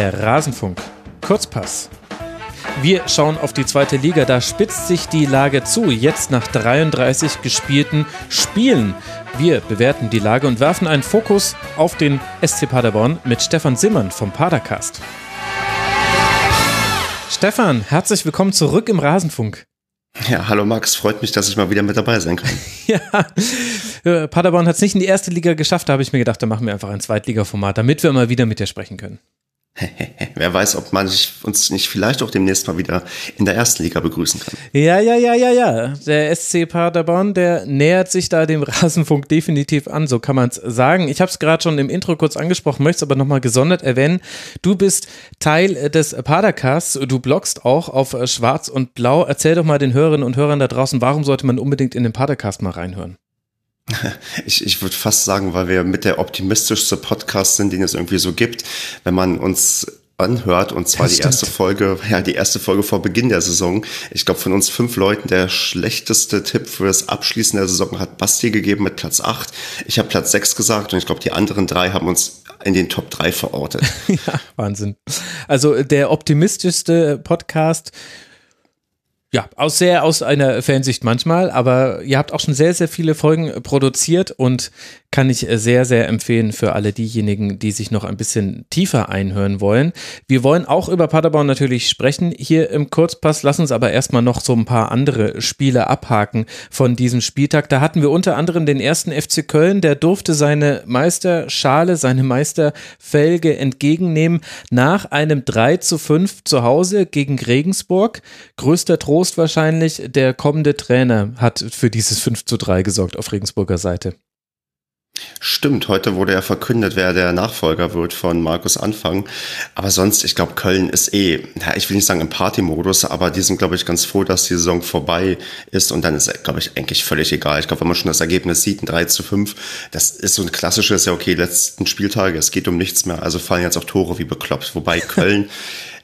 Der Rasenfunk. Kurzpass. Wir schauen auf die zweite Liga. Da spitzt sich die Lage zu. Jetzt nach 33 gespielten Spielen. Wir bewerten die Lage und werfen einen Fokus auf den SC Paderborn mit Stefan Simmern vom Padercast. Stefan, herzlich willkommen zurück im Rasenfunk. Ja, hallo Max, freut mich, dass ich mal wieder mit dabei sein kann. ja, äh, Paderborn hat es nicht in die erste Liga geschafft, da habe ich mir gedacht, da machen wir einfach ein Zweitligaformat, damit wir mal wieder mit dir sprechen können. Wer weiß, ob man uns nicht vielleicht auch demnächst mal wieder in der ersten Liga begrüßen kann. Ja, ja, ja, ja, ja. Der SC Paderborn, der nähert sich da dem Rasenfunk definitiv an, so kann man es sagen. Ich habe es gerade schon im Intro kurz angesprochen, möchte es aber nochmal gesondert erwähnen. Du bist Teil des Padercasts, du bloggst auch auf Schwarz und Blau. Erzähl doch mal den Hörerinnen und Hörern da draußen, warum sollte man unbedingt in den Padercast mal reinhören? Ich, ich würde fast sagen, weil wir mit der optimistischste Podcast sind, den es irgendwie so gibt. Wenn man uns anhört, und zwar das die erste Folge, ja, die erste Folge vor Beginn der Saison. Ich glaube, von uns fünf Leuten der schlechteste Tipp für das Abschließen der Saison hat Basti gegeben mit Platz acht. Ich habe Platz sechs gesagt und ich glaube, die anderen drei haben uns in den Top drei verortet. ja, Wahnsinn. Also der optimistischste Podcast ja, aus sehr aus einer Fansicht manchmal, aber ihr habt auch schon sehr, sehr viele Folgen produziert und kann ich äh, sehr, sehr empfehlen für alle diejenigen, die sich noch ein bisschen tiefer einhören wollen. Wir wollen auch über Paderborn natürlich sprechen hier im Kurzpass. Lass uns aber erstmal noch so ein paar andere Spiele abhaken von diesem Spieltag. Da hatten wir unter anderem den ersten FC Köln, der durfte seine Meisterschale, seine Meisterfelge entgegennehmen nach einem 3 zu 5 zu Hause gegen Regensburg. Größter Trost wahrscheinlich, der kommende Trainer hat für dieses 5 zu 3 gesorgt auf Regensburger Seite. Stimmt, heute wurde ja verkündet, wer der Nachfolger wird von Markus Anfang. Aber sonst, ich glaube, Köln ist eh, ja, ich will nicht sagen im Partymodus, aber die sind, glaube ich, ganz froh, dass die Saison vorbei ist. Und dann ist, glaube ich, eigentlich völlig egal. Ich glaube, wenn man schon das Ergebnis sieht, ein 3 zu 5, das ist so ein klassisches, ja okay, letzten Spieltage, es geht um nichts mehr. Also fallen jetzt auch Tore wie bekloppt. Wobei Köln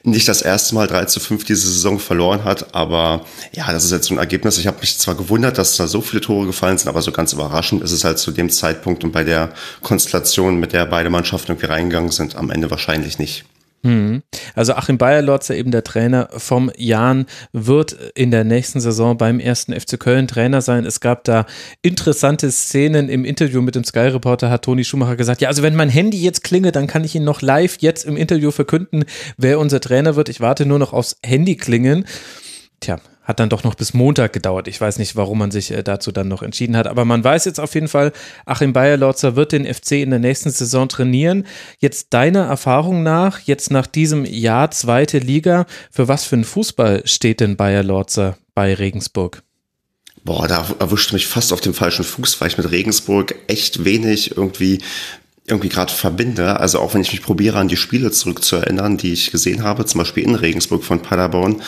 nicht das erste Mal 3 zu 5 diese Saison verloren hat. Aber ja, das ist jetzt so ein Ergebnis. Ich habe mich zwar gewundert, dass da so viele Tore gefallen sind, aber so ganz überraschend ist es halt zu dem Zeitpunkt und bei der Konstellation, mit der beide Mannschaften irgendwie reingegangen sind, am Ende wahrscheinlich nicht. Mhm. Also Achim Bayerlotzer, eben der Trainer vom Jan, wird in der nächsten Saison beim ersten FC Köln Trainer sein. Es gab da interessante Szenen im Interview mit dem Sky Reporter, hat Toni Schumacher gesagt, ja, also wenn mein Handy jetzt klingelt, dann kann ich Ihnen noch live jetzt im Interview verkünden, wer unser Trainer wird. Ich warte nur noch aufs Handy klingeln. Tja, hat dann doch noch bis Montag gedauert. Ich weiß nicht, warum man sich äh, dazu dann noch entschieden hat. Aber man weiß jetzt auf jeden Fall, Achim Bayerlotzer wird den FC in der nächsten Saison trainieren. Jetzt deiner Erfahrung nach, jetzt nach diesem Jahr zweite Liga, für was für einen Fußball steht denn Bayerlotzer bei Regensburg? Boah, da erwischt mich fast auf dem falschen Fuß, weil ich mit Regensburg echt wenig irgendwie irgendwie gerade verbinde. Also auch wenn ich mich probiere, an die Spiele zurückzuerinnern, die ich gesehen habe, zum Beispiel in Regensburg von Paderborn,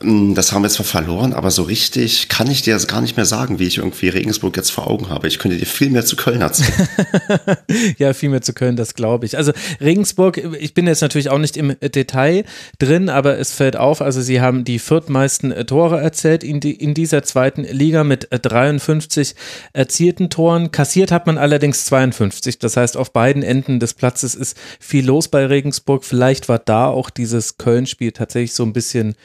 das haben wir zwar verloren, aber so richtig kann ich dir das gar nicht mehr sagen, wie ich irgendwie Regensburg jetzt vor Augen habe. Ich könnte dir viel mehr zu Köln erzählen. ja, viel mehr zu Köln, das glaube ich. Also Regensburg, ich bin jetzt natürlich auch nicht im Detail drin, aber es fällt auf, also sie haben die viertmeisten Tore erzählt in, die, in dieser zweiten Liga mit 53 erzielten Toren. Kassiert hat man allerdings 52. Das heißt, auf beiden Enden des Platzes ist viel los bei Regensburg. Vielleicht war da auch dieses Köln-Spiel tatsächlich so ein bisschen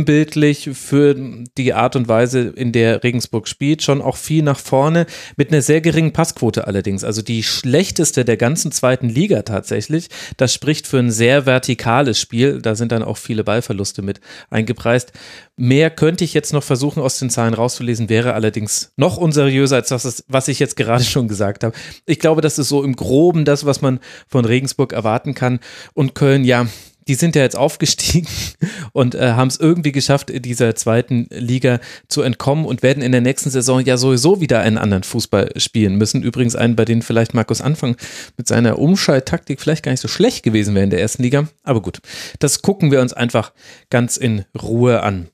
sinnbildlich für die Art und Weise, in der Regensburg spielt. Schon auch viel nach vorne, mit einer sehr geringen Passquote allerdings. Also die schlechteste der ganzen zweiten Liga tatsächlich. Das spricht für ein sehr vertikales Spiel. Da sind dann auch viele Ballverluste mit eingepreist. Mehr könnte ich jetzt noch versuchen aus den Zahlen rauszulesen, wäre allerdings noch unseriöser als das, was ich jetzt gerade schon gesagt habe. Ich glaube, das ist so im groben das, was man von Regensburg erwarten kann. Und Köln, ja, die sind ja jetzt aufgestiegen und äh, haben es irgendwie geschafft, dieser zweiten Liga zu entkommen und werden in der nächsten Saison ja sowieso wieder einen anderen Fußball spielen müssen. Übrigens einen, bei dem vielleicht Markus Anfang mit seiner Umschalttaktik vielleicht gar nicht so schlecht gewesen wäre in der ersten Liga. Aber gut, das gucken wir uns einfach ganz in Ruhe an.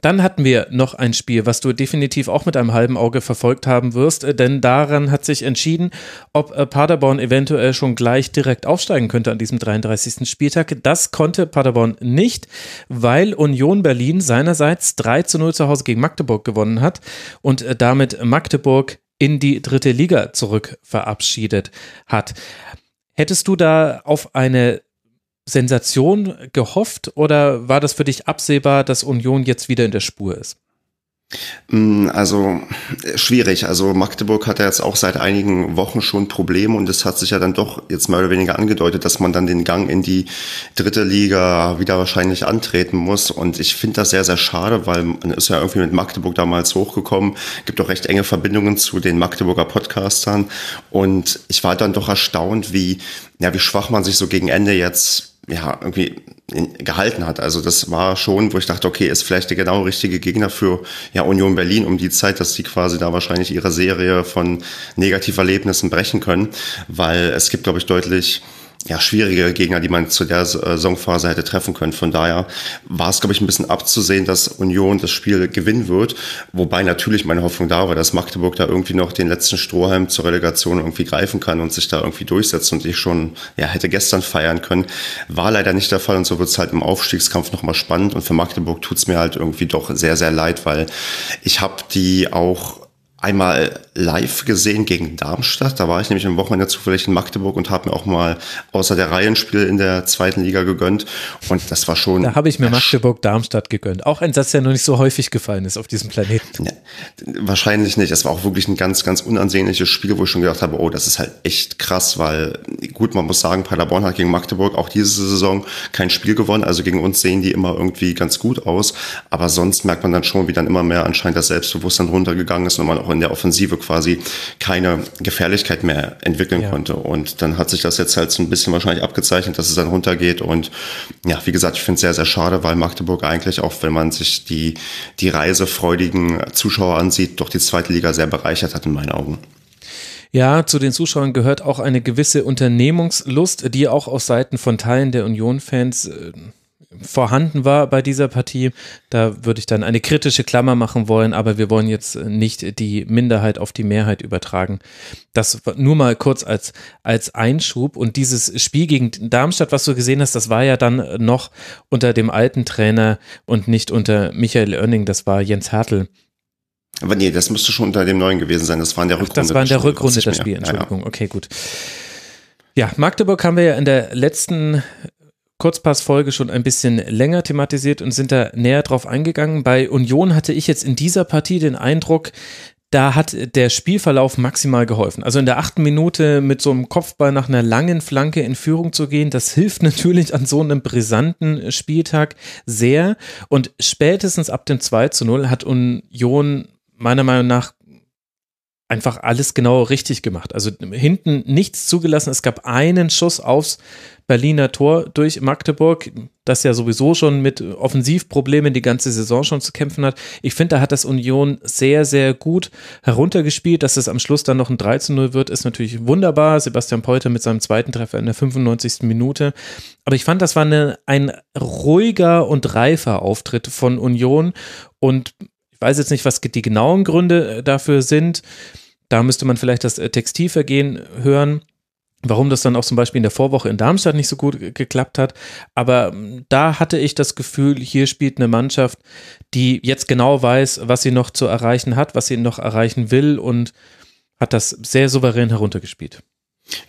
Dann hatten wir noch ein Spiel, was du definitiv auch mit einem halben Auge verfolgt haben wirst, äh, denn daran hat sich entschieden, ob äh, Paderborn eventuell schon gleich direkt aufsteigen könnte an diesem 33. Spieltag. Das konnte Paderborn nicht, weil Union Berlin seinerseits 3 zu 0 zu Hause gegen Magdeburg gewonnen hat und äh, damit Magdeburg in die dritte Liga zurück verabschiedet hat. Hättest du da auf eine Sensation gehofft oder war das für dich absehbar, dass Union jetzt wieder in der Spur ist? Mm, also schwierig. Also Magdeburg hat ja jetzt auch seit einigen Wochen schon Probleme und es hat sich ja dann doch jetzt mehr oder weniger angedeutet, dass man dann den Gang in die dritte Liga wieder wahrscheinlich antreten muss. Und ich finde das sehr, sehr schade, weil man ist ja irgendwie mit Magdeburg damals hochgekommen, gibt auch recht enge Verbindungen zu den Magdeburger Podcastern. Und ich war dann doch erstaunt, wie, ja, wie schwach man sich so gegen Ende jetzt ja, irgendwie gehalten hat. Also das war schon, wo ich dachte, okay, ist vielleicht der genau richtige Gegner für ja, Union Berlin um die Zeit, dass die quasi da wahrscheinlich ihre Serie von Negativerlebnissen brechen können, weil es gibt, glaube ich, deutlich ja, schwierige Gegner, die man zu der äh, Saisonphase hätte treffen können. Von daher war es, glaube ich, ein bisschen abzusehen, dass Union das Spiel gewinnen wird. Wobei natürlich meine Hoffnung da war, dass Magdeburg da irgendwie noch den letzten Strohhalm zur Relegation irgendwie greifen kann und sich da irgendwie durchsetzt und ich schon, ja, hätte gestern feiern können. War leider nicht der Fall und so wird es halt im Aufstiegskampf nochmal spannend und für Magdeburg tut's mir halt irgendwie doch sehr, sehr leid, weil ich habe die auch einmal live gesehen gegen Darmstadt. Da war ich nämlich am Wochenende zufällig in Magdeburg und habe mir auch mal außer der Reihe ein Spiel in der zweiten Liga gegönnt. Und das war schon. Da habe ich mir Magdeburg-Darmstadt gegönnt. Auch ein Satz, der noch nicht so häufig gefallen ist auf diesem Planeten. Ja, wahrscheinlich nicht. Es war auch wirklich ein ganz, ganz unansehnliches Spiel, wo ich schon gedacht habe, oh, das ist halt echt krass, weil gut, man muss sagen, Paderborn hat gegen Magdeburg auch diese Saison kein Spiel gewonnen. Also gegen uns sehen die immer irgendwie ganz gut aus. Aber sonst merkt man dann schon, wie dann immer mehr anscheinend das Selbstbewusstsein runtergegangen ist und man auch in der Offensive quasi keine Gefährlichkeit mehr entwickeln ja. konnte. Und dann hat sich das jetzt halt so ein bisschen wahrscheinlich abgezeichnet, dass es dann runtergeht. Und ja, wie gesagt, ich finde es sehr, sehr schade, weil Magdeburg eigentlich, auch wenn man sich die, die reisefreudigen Zuschauer ansieht, doch die zweite Liga sehr bereichert hat in meinen Augen. Ja, zu den Zuschauern gehört auch eine gewisse Unternehmungslust, die auch aus Seiten von Teilen der Union-Fans äh, vorhanden war bei dieser Partie. Da würde ich dann eine kritische Klammer machen wollen, aber wir wollen jetzt nicht die Minderheit auf die Mehrheit übertragen. Das nur mal kurz als, als Einschub. Und dieses Spiel gegen Darmstadt, was du gesehen hast, das war ja dann noch unter dem alten Trainer und nicht unter Michael Oerning, das war Jens Hertel. Aber nee, das müsste schon unter dem neuen gewesen sein. Das war in der Rückrunde. das war in der Rückrunde das Spiel, Entschuldigung. Ja, ja. Okay, gut. Ja, Magdeburg haben wir ja in der letzten Kurzpassfolge schon ein bisschen länger thematisiert und sind da näher drauf eingegangen. Bei Union hatte ich jetzt in dieser Partie den Eindruck, da hat der Spielverlauf maximal geholfen. Also in der achten Minute mit so einem Kopfball nach einer langen Flanke in Führung zu gehen, das hilft natürlich an so einem brisanten Spieltag sehr. Und spätestens ab dem 2 zu 0 hat Union meiner Meinung nach einfach alles genau richtig gemacht. Also hinten nichts zugelassen. Es gab einen Schuss aufs Berliner Tor durch Magdeburg, das ja sowieso schon mit Offensivproblemen die ganze Saison schon zu kämpfen hat. Ich finde, da hat das Union sehr, sehr gut heruntergespielt. Dass es am Schluss dann noch ein 3 zu 0 wird, ist natürlich wunderbar. Sebastian Peuter mit seinem zweiten Treffer in der 95. Minute. Aber ich fand, das war eine, ein ruhiger und reifer Auftritt von Union und ich weiß jetzt nicht, was die genauen Gründe äh, dafür sind. Da müsste man vielleicht das äh, Textilvergehen hören warum das dann auch zum Beispiel in der Vorwoche in Darmstadt nicht so gut geklappt hat. Aber ähm, da hatte ich das Gefühl, hier spielt eine Mannschaft, die jetzt genau weiß, was sie noch zu erreichen hat, was sie noch erreichen will und hat das sehr souverän heruntergespielt.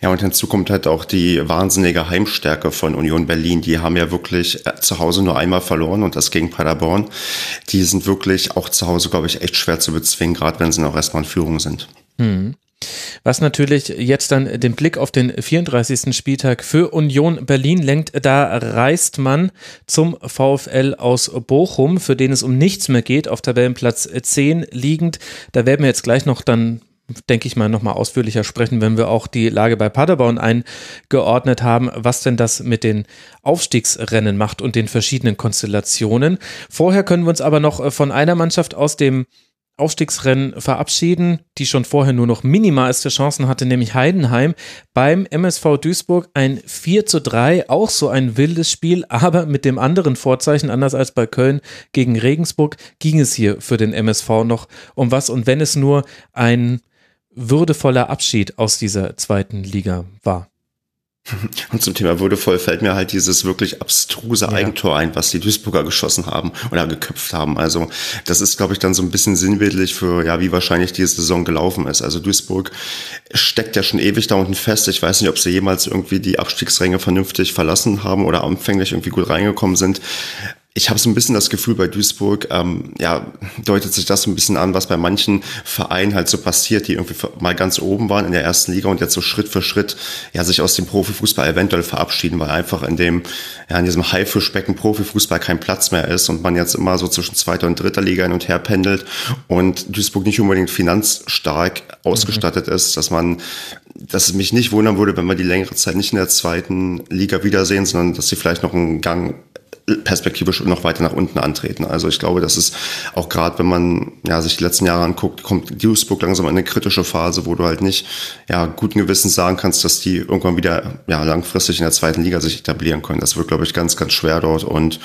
Ja, und hinzu kommt halt auch die wahnsinnige Heimstärke von Union Berlin. Die haben ja wirklich äh, zu Hause nur einmal verloren und das gegen Paderborn. Die sind wirklich auch zu Hause, glaube ich, echt schwer zu bezwingen, gerade wenn sie noch erstmal in Führung sind. Mhm. Was natürlich jetzt dann den Blick auf den 34. Spieltag für Union Berlin lenkt. Da reist man zum VfL aus Bochum, für den es um nichts mehr geht, auf Tabellenplatz 10 liegend. Da werden wir jetzt gleich noch dann denke ich mal, nochmal ausführlicher sprechen, wenn wir auch die Lage bei Paderborn eingeordnet haben, was denn das mit den Aufstiegsrennen macht und den verschiedenen Konstellationen. Vorher können wir uns aber noch von einer Mannschaft aus dem Aufstiegsrennen verabschieden, die schon vorher nur noch minimalste Chancen hatte, nämlich Heidenheim. Beim MSV Duisburg ein 4 zu 3, auch so ein wildes Spiel, aber mit dem anderen Vorzeichen, anders als bei Köln gegen Regensburg, ging es hier für den MSV noch um was und wenn es nur ein würdevoller Abschied aus dieser zweiten Liga war. Und zum Thema würdevoll fällt mir halt dieses wirklich abstruse ja. Eigentor ein, was die Duisburger geschossen haben oder geköpft haben. Also das ist, glaube ich, dann so ein bisschen sinnbildlich für, ja, wie wahrscheinlich diese Saison gelaufen ist. Also Duisburg steckt ja schon ewig da unten fest. Ich weiß nicht, ob sie jemals irgendwie die Abstiegsränge vernünftig verlassen haben oder anfänglich irgendwie gut reingekommen sind ich habe so ein bisschen das Gefühl bei Duisburg, ähm, ja, deutet sich das so ein bisschen an, was bei manchen Vereinen halt so passiert, die irgendwie mal ganz oben waren in der ersten Liga und jetzt so Schritt für Schritt ja sich aus dem Profifußball eventuell verabschieden, weil einfach in dem, ja, in diesem Haifischbecken Profifußball kein Platz mehr ist und man jetzt immer so zwischen zweiter und dritter Liga hin und her pendelt und Duisburg nicht unbedingt finanzstark ausgestattet mhm. ist, dass man dass es mich nicht wundern würde, wenn wir die längere Zeit nicht in der zweiten Liga wiedersehen, sondern dass sie vielleicht noch einen Gang perspektivisch noch weiter nach unten antreten. Also ich glaube, das ist auch gerade, wenn man ja, sich die letzten Jahre anguckt, kommt Duisburg langsam in eine kritische Phase, wo du halt nicht ja, guten Gewissens sagen kannst, dass die irgendwann wieder ja, langfristig in der zweiten Liga sich etablieren können. Das wird, glaube ich, ganz, ganz schwer dort und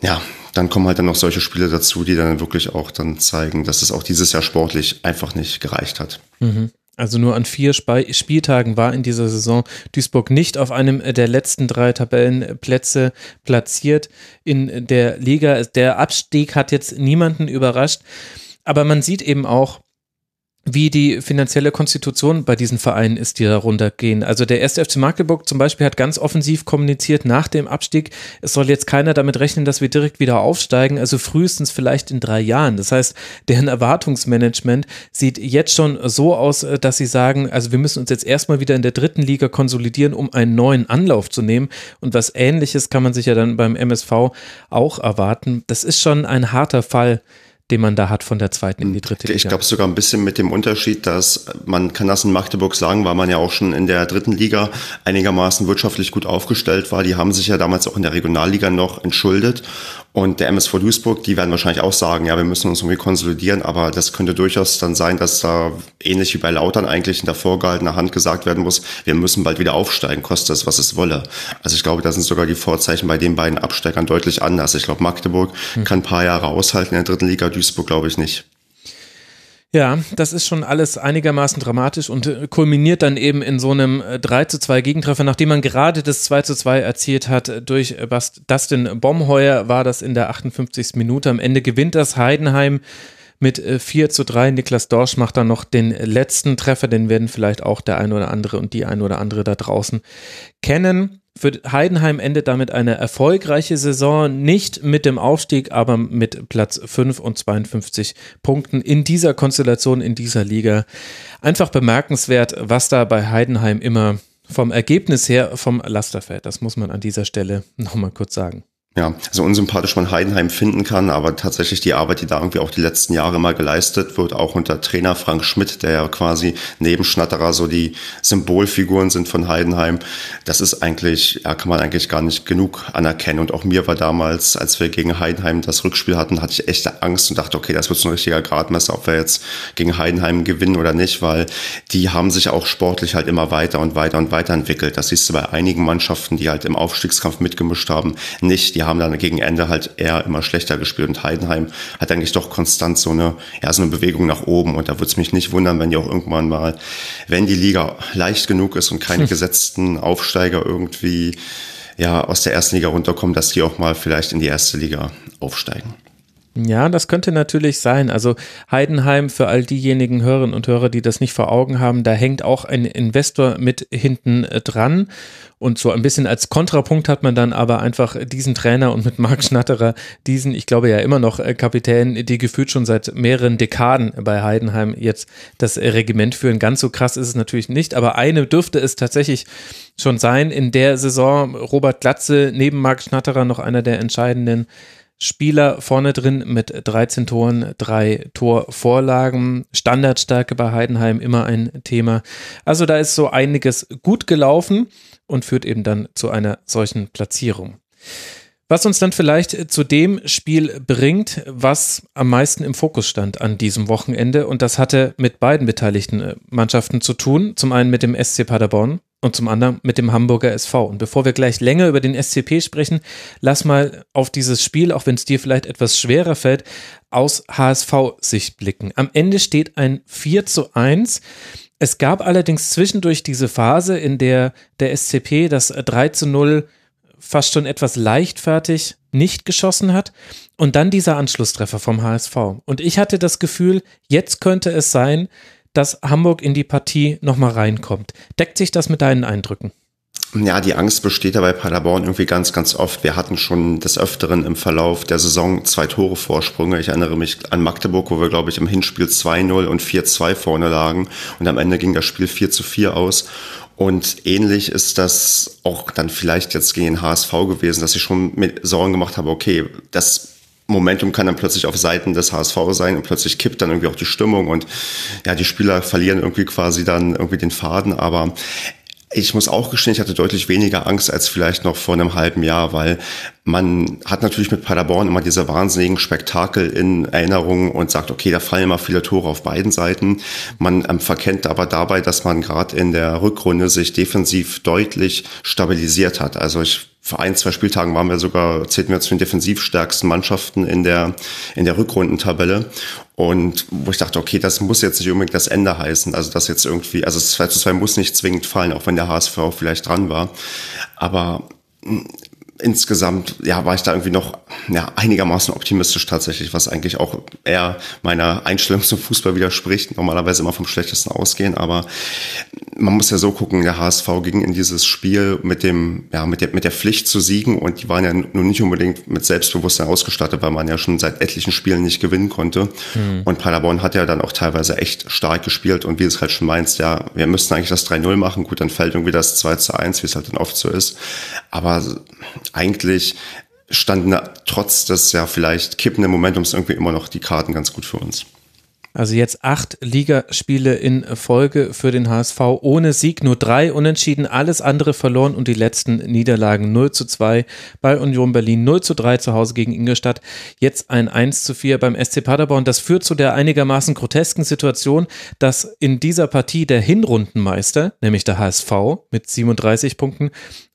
ja, dann kommen halt dann noch solche Spiele dazu, die dann wirklich auch dann zeigen, dass es auch dieses Jahr sportlich einfach nicht gereicht hat. Mhm. Also nur an vier Spieltagen war in dieser Saison Duisburg nicht auf einem der letzten drei Tabellenplätze platziert in der Liga. Der Abstieg hat jetzt niemanden überrascht. Aber man sieht eben auch, wie die finanzielle Konstitution bei diesen Vereinen ist, die darunter gehen. Also der erste FC Magdeburg zum Beispiel hat ganz offensiv kommuniziert nach dem Abstieg, es soll jetzt keiner damit rechnen, dass wir direkt wieder aufsteigen, also frühestens vielleicht in drei Jahren. Das heißt, deren Erwartungsmanagement sieht jetzt schon so aus, dass sie sagen, also wir müssen uns jetzt erstmal wieder in der dritten Liga konsolidieren, um einen neuen Anlauf zu nehmen. Und was ähnliches kann man sich ja dann beim MSV auch erwarten. Das ist schon ein harter Fall den man da hat von der zweiten in die dritte Liga. Ich glaube sogar ein bisschen mit dem Unterschied, dass man kann das in Magdeburg sagen, weil man ja auch schon in der dritten Liga einigermaßen wirtschaftlich gut aufgestellt war. Die haben sich ja damals auch in der Regionalliga noch entschuldet und der MSV Duisburg, die werden wahrscheinlich auch sagen, ja, wir müssen uns irgendwie konsolidieren, aber das könnte durchaus dann sein, dass da ähnlich wie bei Lautern eigentlich in der vorgehaltener Hand gesagt werden muss, wir müssen bald wieder aufsteigen, kostet es, was es wolle. Also ich glaube, da sind sogar die Vorzeichen bei den beiden Absteigern deutlich anders. Ich glaube, Magdeburg hm. kann ein paar Jahre aushalten in der dritten Liga, Duisburg glaube ich nicht. Ja, das ist schon alles einigermaßen dramatisch und äh, kulminiert dann eben in so einem 3 äh, zu 2 Gegentreffer, nachdem man gerade das 2 zu 2 erzielt hat äh, durch Dustin Bomheuer, war das in der 58. Minute. Am Ende gewinnt das Heidenheim mit 4 zu 3. Niklas Dorsch macht dann noch den letzten Treffer, den werden vielleicht auch der eine oder andere und die eine oder andere da draußen kennen. Für Heidenheim endet damit eine erfolgreiche Saison, nicht mit dem Aufstieg, aber mit Platz 5 und 52 Punkten in dieser Konstellation, in dieser Liga. Einfach bemerkenswert, was da bei Heidenheim immer vom Ergebnis her vom Laster fällt. Das muss man an dieser Stelle nochmal kurz sagen ja, so unsympathisch man Heidenheim finden kann, aber tatsächlich die Arbeit, die da irgendwie auch die letzten Jahre mal geleistet wird, auch unter Trainer Frank Schmidt, der ja quasi neben Schnatterer so die Symbolfiguren sind von Heidenheim, das ist eigentlich, ja, kann man eigentlich gar nicht genug anerkennen. Und auch mir war damals, als wir gegen Heidenheim das Rückspiel hatten, hatte ich echte Angst und dachte, okay, das wird so ein richtiger Gradmesser, ob wir jetzt gegen Heidenheim gewinnen oder nicht, weil die haben sich auch sportlich halt immer weiter und weiter und weiter entwickelt. Das siehst du bei einigen Mannschaften, die halt im Aufstiegskampf mitgemischt haben, nicht. Die die haben dann gegen Ende halt eher immer schlechter gespielt und Heidenheim hat eigentlich doch konstant so eine, ja, so eine Bewegung nach oben und da würde es mich nicht wundern, wenn die auch irgendwann mal, wenn die Liga leicht genug ist und keine hm. gesetzten Aufsteiger irgendwie ja, aus der ersten Liga runterkommen, dass die auch mal vielleicht in die erste Liga aufsteigen. Ja, das könnte natürlich sein. Also Heidenheim, für all diejenigen Hörerinnen und Hörer, die das nicht vor Augen haben, da hängt auch ein Investor mit hinten äh, dran. Und so ein bisschen als Kontrapunkt hat man dann aber einfach diesen Trainer und mit Marc Schnatterer diesen, ich glaube ja immer noch äh, Kapitän, die gefühlt schon seit mehreren Dekaden bei Heidenheim jetzt das Regiment führen. Ganz so krass ist es natürlich nicht, aber eine dürfte es tatsächlich schon sein. In der Saison Robert Glatze neben Marc Schnatterer noch einer der entscheidenden Spieler vorne drin mit 13 Toren, drei Torvorlagen. Standardstärke bei Heidenheim immer ein Thema. Also da ist so einiges gut gelaufen und führt eben dann zu einer solchen Platzierung. Was uns dann vielleicht zu dem Spiel bringt, was am meisten im Fokus stand an diesem Wochenende. Und das hatte mit beiden beteiligten Mannschaften zu tun. Zum einen mit dem SC Paderborn und zum anderen mit dem Hamburger SV. Und bevor wir gleich länger über den SCP sprechen, lass mal auf dieses Spiel, auch wenn es dir vielleicht etwas schwerer fällt, aus HSV-Sicht blicken. Am Ende steht ein 4 zu 1. Es gab allerdings zwischendurch diese Phase, in der der SCP das 3 zu 0 fast schon etwas leichtfertig nicht geschossen hat und dann dieser Anschlusstreffer vom HSV. Und ich hatte das Gefühl, jetzt könnte es sein, dass Hamburg in die Partie nochmal reinkommt. Deckt sich das mit deinen Eindrücken? Ja, die Angst besteht ja bei Paderborn irgendwie ganz, ganz oft. Wir hatten schon des Öfteren im Verlauf der Saison zwei Tore Vorsprünge. Ich erinnere mich an Magdeburg, wo wir, glaube ich, im Hinspiel 2-0 und 4-2 vorne lagen. Und am Ende ging das Spiel 4 4 aus. Und ähnlich ist das auch dann vielleicht jetzt gegen den HSV gewesen, dass ich schon mit Sorgen gemacht habe, okay, das Momentum kann dann plötzlich auf Seiten des HSV sein und plötzlich kippt dann irgendwie auch die Stimmung und ja, die Spieler verlieren irgendwie quasi dann irgendwie den Faden, aber ich muss auch gestehen, ich hatte deutlich weniger Angst als vielleicht noch vor einem halben Jahr, weil man hat natürlich mit Paderborn immer diese wahnsinnigen Spektakel in Erinnerung und sagt, okay, da fallen immer viele Tore auf beiden Seiten. Man ähm, verkennt aber dabei, dass man gerade in der Rückrunde sich defensiv deutlich stabilisiert hat. Also ich vor ein, zwei Spieltagen waren wir sogar, zählten wir zu den defensivstärksten Mannschaften in der, in der Rückrundentabelle. Und wo ich dachte, okay, das muss jetzt nicht unbedingt das Ende heißen. Also das jetzt irgendwie, also das 2 zu 2 muss nicht zwingend fallen, auch wenn der HSV vielleicht dran war. Aber insgesamt ja, war ich da irgendwie noch ja, einigermaßen optimistisch tatsächlich, was eigentlich auch eher meiner Einstellung zum Fußball widerspricht. Normalerweise immer vom Schlechtesten ausgehen, aber man muss ja so gucken, der HSV ging in dieses Spiel mit dem, ja, mit der, mit der Pflicht zu siegen und die waren ja nun nicht unbedingt mit Selbstbewusstsein ausgestattet, weil man ja schon seit etlichen Spielen nicht gewinnen konnte. Mhm. Und Paderborn hat ja dann auch teilweise echt stark gespielt und wie es halt schon meinst, ja, wir müssten eigentlich das 3-0 machen, gut, dann fällt irgendwie das 2 zu 1, wie es halt dann oft so ist. Aber eigentlich standen trotz des ja vielleicht kippenden Momentums irgendwie immer noch die Karten ganz gut für uns. Also jetzt acht Ligaspiele in Folge für den HSV ohne Sieg, nur drei unentschieden, alles andere verloren und die letzten Niederlagen 0 zu 2 bei Union Berlin, 0 zu 3 zu Hause gegen Ingolstadt, jetzt ein 1 zu 4 beim SC Paderborn. Das führt zu der einigermaßen grotesken Situation, dass in dieser Partie der Hinrundenmeister, nämlich der HSV mit 37 Punkten,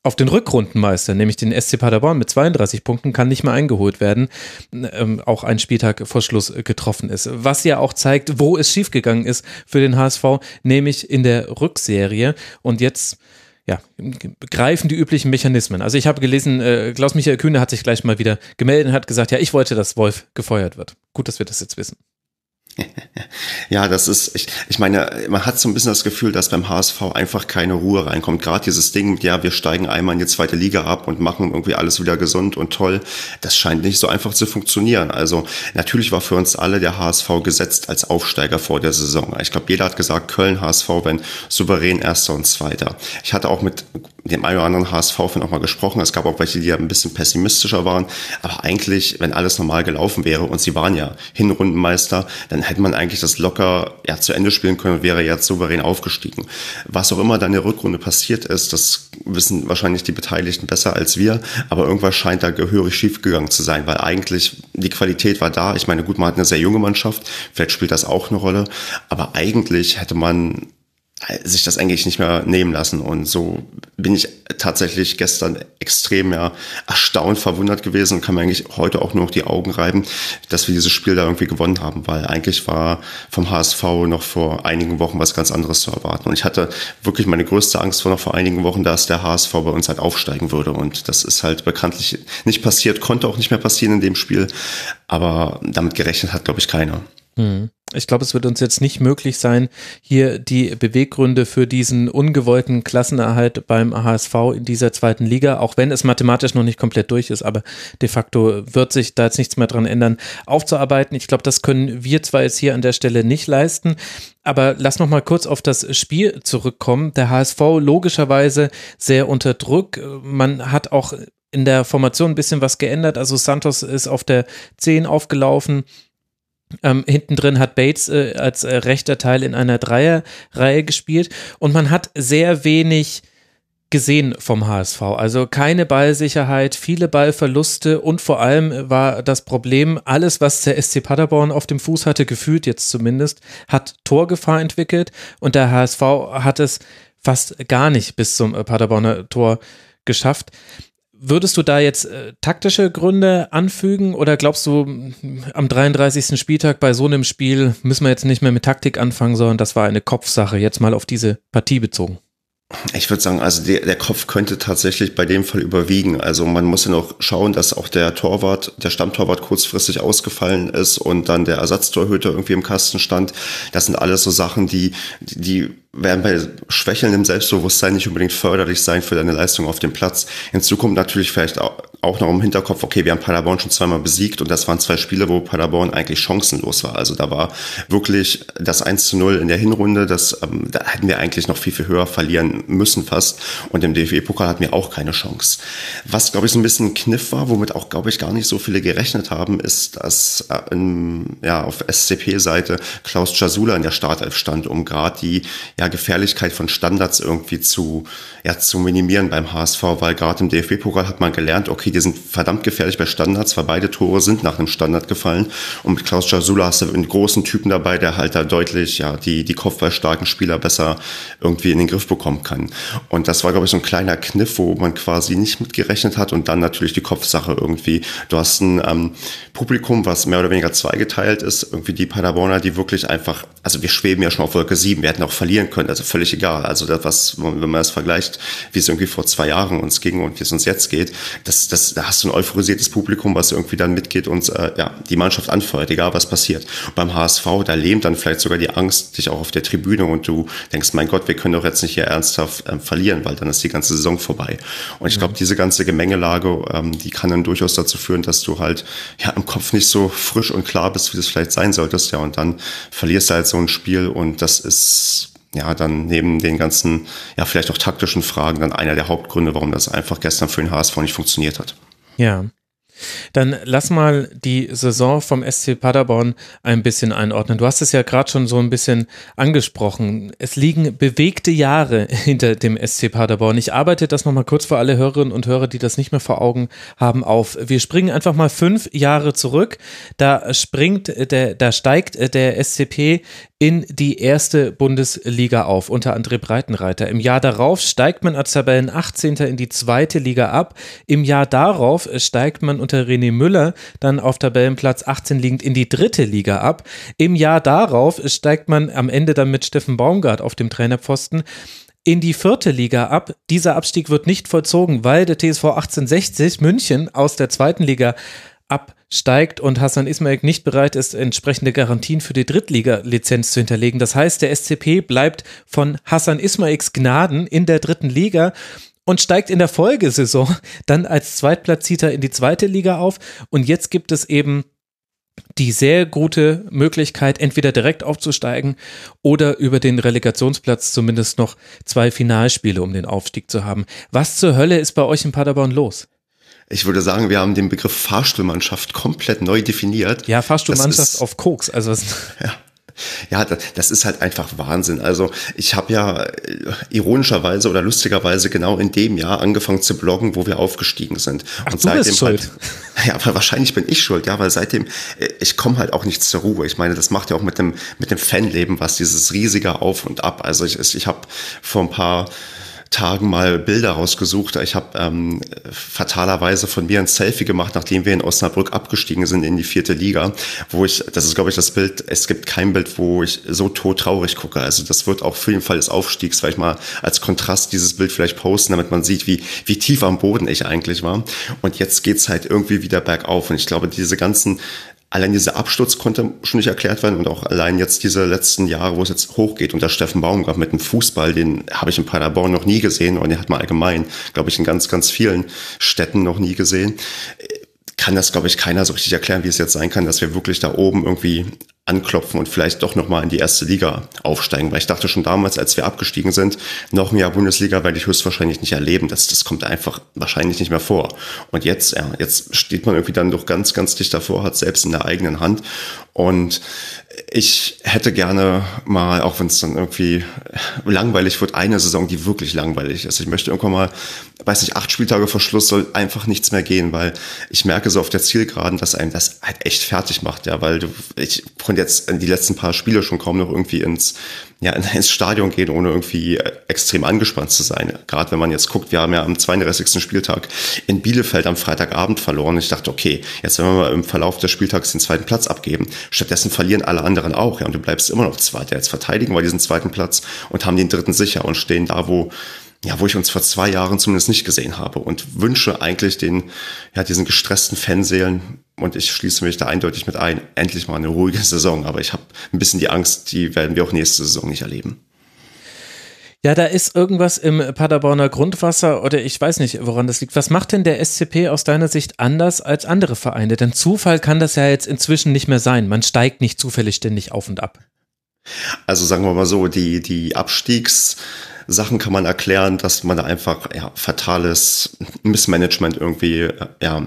auf den Rückrundenmeister, nämlich den SC Paderborn mit 32 Punkten, kann nicht mehr eingeholt werden, ähm, auch ein Spieltag vor Schluss getroffen ist. Was ja auch zeigt, wo es schiefgegangen ist für den HSV, nämlich in der Rückserie. Und jetzt ja, greifen die üblichen Mechanismen. Also ich habe gelesen, äh, Klaus-Michael Kühne hat sich gleich mal wieder gemeldet und hat gesagt, ja, ich wollte, dass Wolf gefeuert wird. Gut, dass wir das jetzt wissen. Ja, das ist, ich, ich meine, man hat so ein bisschen das Gefühl, dass beim HSV einfach keine Ruhe reinkommt. Gerade dieses Ding, ja, wir steigen einmal in die zweite Liga ab und machen irgendwie alles wieder gesund und toll. Das scheint nicht so einfach zu funktionieren. Also natürlich war für uns alle der HSV gesetzt als Aufsteiger vor der Saison. Ich glaube, jeder hat gesagt, Köln, HSV, wenn souverän Erster und Zweiter. Ich hatte auch mit dem einen oder anderen HSV-Fan auch mal gesprochen. Es gab auch welche, die ja ein bisschen pessimistischer waren. Aber eigentlich, wenn alles normal gelaufen wäre und sie waren ja Hinrundenmeister, dann hätte man eigentlich das locker ja, zu Ende spielen können und wäre jetzt souverän aufgestiegen. Was auch immer dann in der Rückrunde passiert ist, das wissen wahrscheinlich die Beteiligten besser als wir. Aber irgendwas scheint da gehörig schiefgegangen zu sein, weil eigentlich die Qualität war da. Ich meine, gut, man hat eine sehr junge Mannschaft. Vielleicht spielt das auch eine Rolle. Aber eigentlich hätte man sich das eigentlich nicht mehr nehmen lassen. Und so bin ich tatsächlich gestern extrem ja erstaunt, verwundert gewesen und kann mir eigentlich heute auch nur noch die Augen reiben, dass wir dieses Spiel da irgendwie gewonnen haben, weil eigentlich war vom HSV noch vor einigen Wochen was ganz anderes zu erwarten. Und ich hatte wirklich meine größte Angst vor noch vor einigen Wochen, dass der HSV bei uns halt aufsteigen würde. Und das ist halt bekanntlich nicht passiert, konnte auch nicht mehr passieren in dem Spiel. Aber damit gerechnet hat, glaube ich, keiner. Hm. Ich glaube, es wird uns jetzt nicht möglich sein, hier die Beweggründe für diesen ungewollten Klassenerhalt beim HSV in dieser zweiten Liga, auch wenn es mathematisch noch nicht komplett durch ist, aber de facto wird sich da jetzt nichts mehr dran ändern, aufzuarbeiten. Ich glaube, das können wir zwar jetzt hier an der Stelle nicht leisten, aber lass noch mal kurz auf das Spiel zurückkommen. Der HSV logischerweise sehr unter Druck. Man hat auch in der Formation ein bisschen was geändert. Also Santos ist auf der 10 aufgelaufen. Ähm, hinten drin hat Bates äh, als äh, rechter Teil in einer Dreierreihe gespielt und man hat sehr wenig gesehen vom HSV. Also keine Ballsicherheit, viele Ballverluste und vor allem war das Problem, alles, was der SC Paderborn auf dem Fuß hatte, gefühlt jetzt zumindest, hat Torgefahr entwickelt und der HSV hat es fast gar nicht bis zum Paderborner Tor geschafft. Würdest du da jetzt äh, taktische Gründe anfügen oder glaubst du, am 33. Spieltag bei so einem Spiel müssen wir jetzt nicht mehr mit Taktik anfangen, sondern das war eine Kopfsache, jetzt mal auf diese Partie bezogen? Ich würde sagen, also der, der Kopf könnte tatsächlich bei dem Fall überwiegen. Also man muss ja noch schauen, dass auch der Torwart, der Stammtorwart kurzfristig ausgefallen ist und dann der Ersatztorhüter irgendwie im Kasten stand. Das sind alles so Sachen, die, die werden bei schwächelndem Selbstbewusstsein nicht unbedingt förderlich sein für deine Leistung auf dem Platz. Hinzu kommt natürlich vielleicht auch noch im Hinterkopf, okay, wir haben Paderborn schon zweimal besiegt und das waren zwei Spiele, wo Paderborn eigentlich chancenlos war. Also da war wirklich das 1 zu 0 in der Hinrunde, das ähm, da hätten wir eigentlich noch viel, viel höher verlieren müssen fast. Und im DFB-Pokal hatten wir auch keine Chance. Was, glaube ich, so ein bisschen Kniff war, womit auch, glaube ich, gar nicht so viele gerechnet haben, ist, dass äh, in, ja, auf SCP-Seite Klaus Jasula in der Startelf stand, um gerade die ja, Gefährlichkeit von Standards irgendwie zu, ja, zu minimieren beim HSV, weil gerade im DFB-Pokal hat man gelernt, okay, die sind verdammt gefährlich bei Standards, weil beide Tore sind nach einem Standard gefallen. Und mit Klaus Jasula hast du einen großen Typen dabei, der halt da deutlich, ja, die, die kopfballstarken Spieler besser irgendwie in den Griff bekommen kann. Und das war, glaube ich, so ein kleiner Kniff, wo man quasi nicht mitgerechnet hat und dann natürlich die Kopfsache irgendwie. Du hast ein ähm, Publikum, was mehr oder weniger zweigeteilt ist, irgendwie die Paderborner, die wirklich einfach, also wir schweben ja schon auf Wolke 7, wir hätten auch verlieren können können. Also völlig egal. Also das, was, wenn man das vergleicht, wie es irgendwie vor zwei Jahren uns ging und wie es uns jetzt geht, das, das, da hast du ein euphorisiertes Publikum, was irgendwie dann mitgeht und äh, ja, die Mannschaft anfeuert, egal was passiert. Und beim HSV, da lähmt dann vielleicht sogar die Angst dich auch auf der Tribüne und du denkst, mein Gott, wir können doch jetzt nicht hier ernsthaft äh, verlieren, weil dann ist die ganze Saison vorbei. Und ich glaube, diese ganze Gemengelage, ähm, die kann dann durchaus dazu führen, dass du halt ja im Kopf nicht so frisch und klar bist, wie das vielleicht sein solltest. Ja, und dann verlierst du halt so ein Spiel und das ist ja, dann neben den ganzen, ja, vielleicht auch taktischen Fragen dann einer der Hauptgründe, warum das einfach gestern für den HSV nicht funktioniert hat. Ja. Dann lass mal die Saison vom SC Paderborn ein bisschen einordnen. Du hast es ja gerade schon so ein bisschen angesprochen. Es liegen bewegte Jahre hinter dem SC Paderborn. Ich arbeite das nochmal kurz für alle Hörerinnen und Hörer, die das nicht mehr vor Augen haben, auf. Wir springen einfach mal fünf Jahre zurück. Da springt der, da steigt der SCP in die erste Bundesliga auf unter André Breitenreiter. Im Jahr darauf steigt man als Tabellen 18. in die zweite Liga ab. Im Jahr darauf steigt man unter René Müller dann auf Tabellenplatz 18 liegend in die dritte Liga ab. Im Jahr darauf steigt man am Ende dann mit Steffen Baumgart auf dem Trainerposten in die vierte Liga ab. Dieser Abstieg wird nicht vollzogen, weil der TSV 1860 München aus der zweiten Liga absteigt und Hassan Ismail nicht bereit ist, entsprechende Garantien für die Drittliga-Lizenz zu hinterlegen. Das heißt, der SCP bleibt von Hassan Ismails Gnaden in der dritten Liga und steigt in der Folgesaison dann als Zweitplatzierter in die zweite Liga auf. Und jetzt gibt es eben die sehr gute Möglichkeit, entweder direkt aufzusteigen oder über den Relegationsplatz zumindest noch zwei Finalspiele, um den Aufstieg zu haben. Was zur Hölle ist bei euch in Paderborn los? Ich würde sagen, wir haben den Begriff Fahrstuhlmannschaft komplett neu definiert. Ja, Fahrstuhlmannschaft auf Koks. Also ja. Ja, das ist halt einfach Wahnsinn. Also ich habe ja äh, ironischerweise oder lustigerweise genau in dem Jahr angefangen zu bloggen, wo wir aufgestiegen sind. Ach, und du seitdem bist schuld. Halt, ja, aber wahrscheinlich bin ich schuld, ja, weil seitdem, äh, ich komme halt auch nicht zur Ruhe. Ich meine, das macht ja auch mit dem, mit dem Fanleben was, dieses riesige Auf und Ab. Also ich, ich habe vor ein paar Tagen mal Bilder rausgesucht. Ich habe ähm, fatalerweise von mir ein Selfie gemacht, nachdem wir in Osnabrück abgestiegen sind in die vierte Liga, wo ich, das ist glaube ich das Bild, es gibt kein Bild, wo ich so todtraurig gucke. Also das wird auch für den Fall des Aufstiegs vielleicht mal als Kontrast dieses Bild vielleicht posten, damit man sieht, wie, wie tief am Boden ich eigentlich war. Und jetzt geht's halt irgendwie wieder bergauf. Und ich glaube, diese ganzen allein dieser Absturz konnte schon nicht erklärt werden und auch allein jetzt diese letzten Jahre, wo es jetzt hochgeht und der Steffen Baumgart mit dem Fußball, den habe ich in Paderborn noch nie gesehen und den hat man allgemein, glaube ich, in ganz, ganz vielen Städten noch nie gesehen. Kann das, glaube ich, keiner so richtig erklären, wie es jetzt sein kann, dass wir wirklich da oben irgendwie anklopfen und vielleicht doch nochmal in die erste Liga aufsteigen. Weil ich dachte schon damals, als wir abgestiegen sind, noch ein Jahr Bundesliga werde ich höchstwahrscheinlich nicht erleben. Das, das kommt einfach wahrscheinlich nicht mehr vor. Und jetzt, ja, jetzt steht man irgendwie dann doch ganz, ganz dicht davor, hat selbst in der eigenen Hand. Und ich hätte gerne mal, auch wenn es dann irgendwie langweilig wird, eine Saison, die wirklich langweilig ist. Ich möchte irgendwann mal weiß nicht, acht Spieltage vor Schluss soll einfach nichts mehr gehen, weil ich merke so auf der Zielgeraden, dass einem das halt echt fertig macht, ja, weil du, ich konnte jetzt die letzten paar Spiele schon kaum noch irgendwie ins, ja, ins Stadion gehen, ohne irgendwie extrem angespannt zu sein. Gerade wenn man jetzt guckt, wir haben ja am 32. Spieltag in Bielefeld am Freitagabend verloren. Ich dachte, okay, jetzt werden wir mal im Verlauf des Spieltags den zweiten Platz abgeben. Stattdessen verlieren alle anderen auch, ja, und du bleibst immer noch Zweiter. Jetzt verteidigen wir diesen zweiten Platz und haben den dritten sicher und stehen da, wo ja, wo ich uns vor zwei Jahren zumindest nicht gesehen habe und wünsche eigentlich den, ja, diesen gestressten Fanseelen und ich schließe mich da eindeutig mit ein, endlich mal eine ruhige Saison. Aber ich habe ein bisschen die Angst, die werden wir auch nächste Saison nicht erleben. Ja, da ist irgendwas im Paderborner Grundwasser oder ich weiß nicht, woran das liegt. Was macht denn der SCP aus deiner Sicht anders als andere Vereine? Denn Zufall kann das ja jetzt inzwischen nicht mehr sein. Man steigt nicht zufällig ständig auf und ab. Also sagen wir mal so, die, die Abstiegs- Sachen kann man erklären, dass man da einfach ja, fatales Missmanagement irgendwie ja,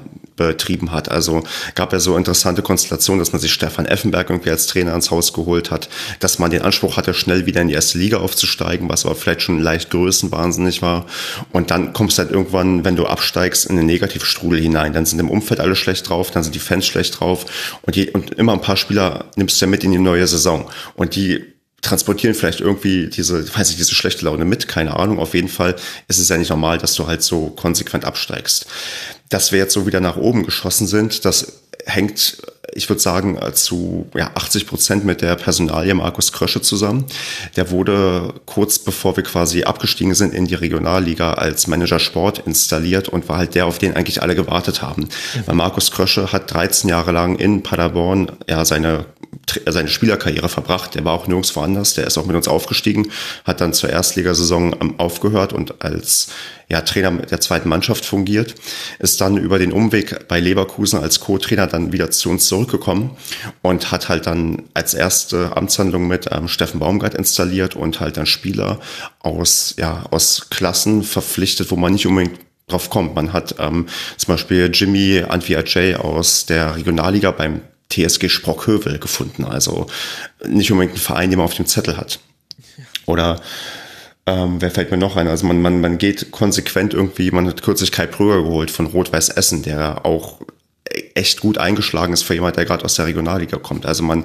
betrieben hat. Also gab ja so interessante Konstellationen, dass man sich Stefan Effenberg irgendwie als Trainer ans Haus geholt hat, dass man den Anspruch hatte, schnell wieder in die erste Liga aufzusteigen, was aber vielleicht schon leicht größenwahnsinnig war. Und dann kommst du halt irgendwann, wenn du absteigst, in den Negativstrudel hinein. Dann sind im Umfeld alle schlecht drauf, dann sind die Fans schlecht drauf und, je, und immer ein paar Spieler nimmst du ja mit in die neue Saison. Und die transportieren vielleicht irgendwie diese, weiß ich, diese schlechte Laune mit, keine Ahnung. Auf jeden Fall ist es ja nicht normal, dass du halt so konsequent absteigst. Dass wir jetzt so wieder nach oben geschossen sind, das hängt, ich würde sagen, zu ja, 80 Prozent mit der Personalie Markus Krösche zusammen. Der wurde kurz bevor wir quasi abgestiegen sind in die Regionalliga als Manager Sport installiert und war halt der, auf den eigentlich alle gewartet haben. Mhm. Weil Markus Krösche hat 13 Jahre lang in Paderborn ja seine seine Spielerkarriere verbracht. Der war auch nirgendwo anders. Der ist auch mit uns aufgestiegen, hat dann zur Erstligasaison ähm, aufgehört und als ja, Trainer der zweiten Mannschaft fungiert, ist dann über den Umweg bei Leverkusen als Co-Trainer dann wieder zu uns zurückgekommen und hat halt dann als erste Amtshandlung mit ähm, Steffen Baumgart installiert und halt dann Spieler aus, ja, aus Klassen verpflichtet, wo man nicht unbedingt drauf kommt. Man hat ähm, zum Beispiel Jimmy Antwi aus der Regionalliga beim TSG Sprockhövel gefunden. Also nicht unbedingt ein Verein, den man auf dem Zettel hat. Oder ähm, wer fällt mir noch ein? Also man, man, man geht konsequent irgendwie, man hat kürzlich Kai Pröger geholt von Rot-Weiß Essen, der auch echt gut eingeschlagen ist für jemand, der gerade aus der Regionalliga kommt. Also man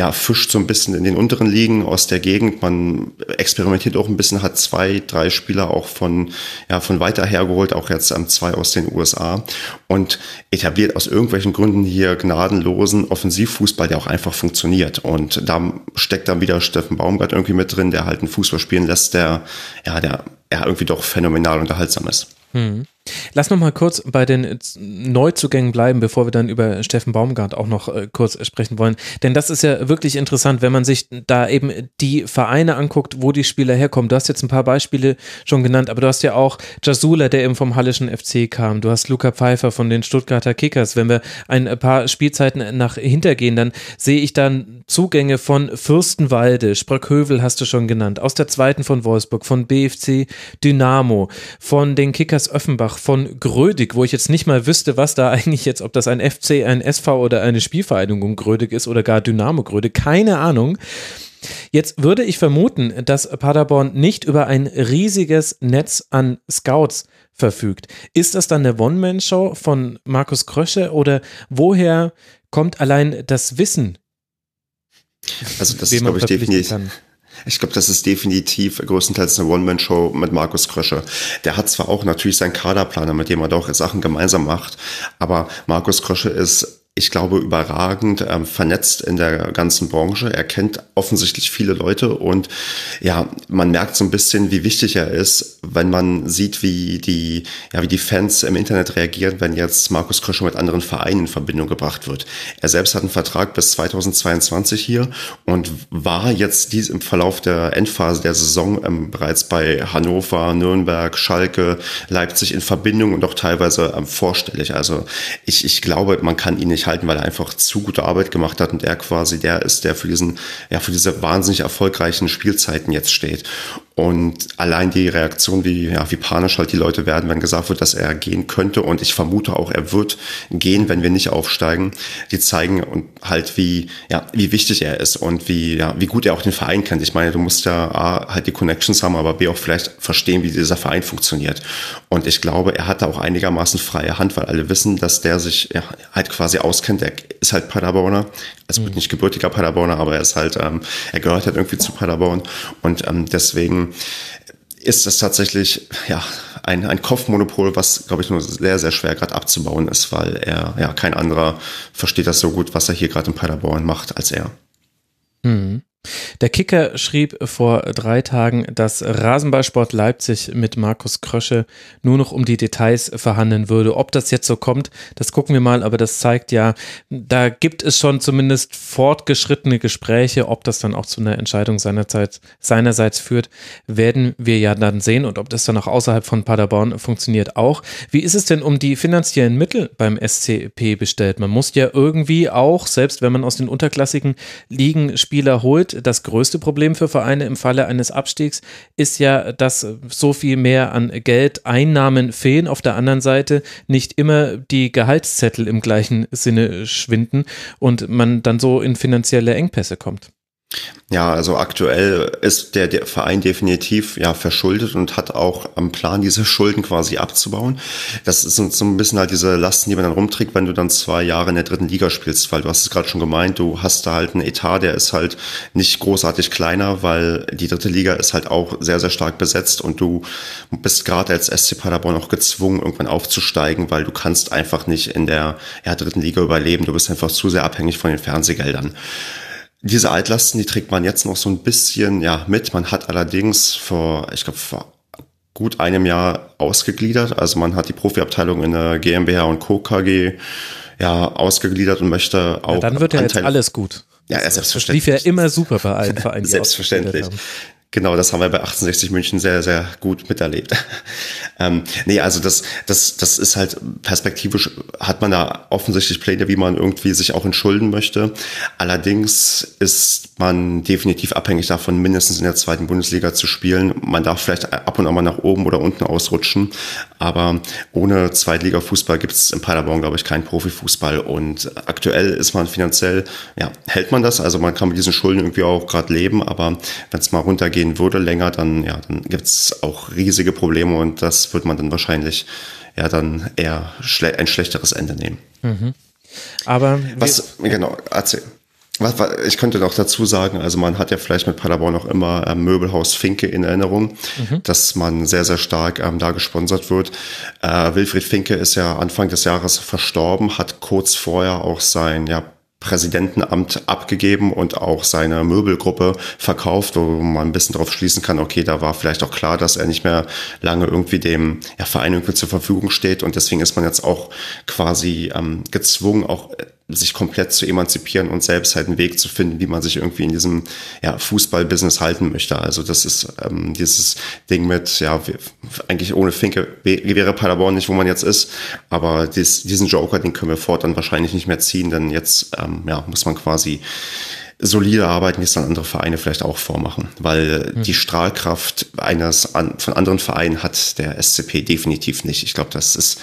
ja, fischt so ein bisschen in den unteren Ligen aus der Gegend. Man experimentiert auch ein bisschen, hat zwei, drei Spieler auch von, ja, von weiter hergeholt, auch jetzt ähm, zwei aus den USA und etabliert aus irgendwelchen Gründen hier gnadenlosen Offensivfußball, der auch einfach funktioniert. Und da steckt dann wieder Steffen Baumgart irgendwie mit drin, der halt einen Fußball spielen lässt, der, ja, der, ja, irgendwie doch phänomenal unterhaltsam ist. Hm. Lass noch mal kurz bei den Neuzugängen bleiben, bevor wir dann über Steffen Baumgart auch noch äh, kurz sprechen wollen. Denn das ist ja wirklich interessant, wenn man sich da eben die Vereine anguckt, wo die Spieler herkommen. Du hast jetzt ein paar Beispiele schon genannt, aber du hast ja auch Jasula, der eben vom Hallischen FC kam. Du hast Luca Pfeiffer von den Stuttgarter Kickers. Wenn wir ein paar Spielzeiten nach hintergehen, dann sehe ich dann Zugänge von Fürstenwalde, Sprockhövel hast du schon genannt, aus der zweiten von Wolfsburg, von BFC Dynamo, von den Kickers Offenbach, von Grödig, wo ich jetzt nicht mal wüsste, was da eigentlich jetzt, ob das ein FC, ein SV oder eine Spielvereinigung Grödig ist oder gar Dynamo Grödig, keine Ahnung. Jetzt würde ich vermuten, dass Paderborn nicht über ein riesiges Netz an Scouts verfügt. Ist das dann eine One-Man-Show von Markus Krösche oder woher kommt allein das Wissen? Also das ist, glaube ich, definitiv. Kann? Ich glaube, das ist definitiv größtenteils eine One-Man-Show mit Markus Krösche. Der hat zwar auch natürlich seinen Kaderplaner, mit dem er doch Sachen gemeinsam macht, aber Markus Krösche ist ich glaube, überragend ähm, vernetzt in der ganzen Branche. Er kennt offensichtlich viele Leute und ja, man merkt so ein bisschen, wie wichtig er ist, wenn man sieht, wie die, ja, wie die Fans im Internet reagieren, wenn jetzt Markus Krösche mit anderen Vereinen in Verbindung gebracht wird. Er selbst hat einen Vertrag bis 2022 hier und war jetzt dies im Verlauf der Endphase der Saison ähm, bereits bei Hannover, Nürnberg, Schalke, Leipzig in Verbindung und auch teilweise ähm, vorstellig. Also ich, ich glaube, man kann ihn nicht halten, weil er einfach zu gute Arbeit gemacht hat und er quasi der ist, der für diesen, ja, für diese wahnsinnig erfolgreichen Spielzeiten jetzt steht. Und allein die Reaktion, wie, ja, wie panisch halt die Leute werden, wenn gesagt wird, dass er gehen könnte. Und ich vermute auch, er wird gehen, wenn wir nicht aufsteigen. Die zeigen und halt, wie, ja, wie wichtig er ist und wie, ja, wie gut er auch den Verein kennt. Ich meine, du musst ja A, halt die Connections haben, aber B, auch vielleicht verstehen, wie dieser Verein funktioniert. Und ich glaube, er hat da auch einigermaßen freie Hand, weil alle wissen, dass der sich ja, halt quasi auskennt. Er ist halt Paderborner. Also mhm. nicht gebürtiger Paderborner, aber er ist halt, ähm, er gehört halt irgendwie zu Paderborn. Und ähm, deswegen ist es tatsächlich ja ein, ein Kopfmonopol, was, glaube ich, nur sehr, sehr schwer gerade abzubauen ist, weil er, ja, kein anderer versteht das so gut, was er hier gerade in Paderborn macht, als er. Mhm. Der Kicker schrieb vor drei Tagen, dass Rasenballsport Leipzig mit Markus Krösche nur noch um die Details verhandeln würde. Ob das jetzt so kommt, das gucken wir mal, aber das zeigt ja, da gibt es schon zumindest fortgeschrittene Gespräche. Ob das dann auch zu einer Entscheidung seinerseits, seinerseits führt, werden wir ja dann sehen und ob das dann auch außerhalb von Paderborn funktioniert auch. Wie ist es denn um die finanziellen Mittel beim SCP bestellt? Man muss ja irgendwie auch, selbst wenn man aus den unterklassigen Ligen Spieler holt, das größte Problem für Vereine im Falle eines Abstiegs ist ja, dass so viel mehr an Geldeinnahmen fehlen. Auf der anderen Seite nicht immer die Gehaltszettel im gleichen Sinne schwinden und man dann so in finanzielle Engpässe kommt. Ja, also aktuell ist der, der, Verein definitiv ja verschuldet und hat auch am Plan, diese Schulden quasi abzubauen. Das sind so ein bisschen halt diese Lasten, die man dann rumträgt, wenn du dann zwei Jahre in der dritten Liga spielst, weil du hast es gerade schon gemeint, du hast da halt einen Etat, der ist halt nicht großartig kleiner, weil die dritte Liga ist halt auch sehr, sehr stark besetzt und du bist gerade als SC Paderborn auch gezwungen, irgendwann aufzusteigen, weil du kannst einfach nicht in der ja, dritten Liga überleben. Du bist einfach zu sehr abhängig von den Fernsehgeldern. Diese Altlasten, die trägt man jetzt noch so ein bisschen ja mit. Man hat allerdings vor, ich glaube, vor gut einem Jahr ausgegliedert. Also man hat die Profiabteilung in der GmbH und Co. KG ja ausgegliedert und möchte auch. Ja, dann wird ja jetzt alles gut. Ja, selbstverständlich. Das lief ja immer super bei allen Vereinen. selbstverständlich. Genau, das haben wir bei 68 München sehr, sehr gut miterlebt. ähm, nee, also das, das, das ist halt perspektivisch, hat man da offensichtlich Pläne, wie man irgendwie sich auch entschulden möchte. Allerdings ist man definitiv abhängig davon, mindestens in der zweiten Bundesliga zu spielen. Man darf vielleicht ab und an mal nach oben oder unten ausrutschen, aber ohne Zweitliga-Fußball gibt es in Paderborn, glaube ich, keinen Profifußball. Und aktuell ist man finanziell, ja, hält man das, also man kann mit diesen Schulden irgendwie auch gerade leben, aber wenn es mal runtergeht, gehen würde länger, dann, ja, dann gibt es auch riesige Probleme und das wird man dann wahrscheinlich ja dann eher schle ein schlechteres Ende nehmen. Mhm. Aber was, genau, erzähl. Was, was, ich könnte noch dazu sagen, also man hat ja vielleicht mit Paderborn noch immer ähm, Möbelhaus Finke in Erinnerung, mhm. dass man sehr, sehr stark ähm, da gesponsert wird. Äh, Wilfried Finke ist ja Anfang des Jahres verstorben, hat kurz vorher auch sein ja, Präsidentenamt abgegeben und auch seine Möbelgruppe verkauft, wo man ein bisschen darauf schließen kann, okay, da war vielleicht auch klar, dass er nicht mehr lange irgendwie dem ja, Verein irgendwie zur Verfügung steht. Und deswegen ist man jetzt auch quasi ähm, gezwungen, auch sich komplett zu emanzipieren und selbst halt einen Weg zu finden, wie man sich irgendwie in diesem ja, Fußball-Business halten möchte. Also das ist ähm, dieses Ding mit, ja, eigentlich ohne Finke wäre Paderborn nicht, wo man jetzt ist, aber dies, diesen Joker, den können wir fortan wahrscheinlich nicht mehr ziehen, denn jetzt ähm, ja, muss man quasi solide arbeiten, die es dann andere Vereine vielleicht auch vormachen, weil mhm. die Strahlkraft eines an, von anderen Vereinen hat der SCP definitiv nicht. Ich glaube, das ist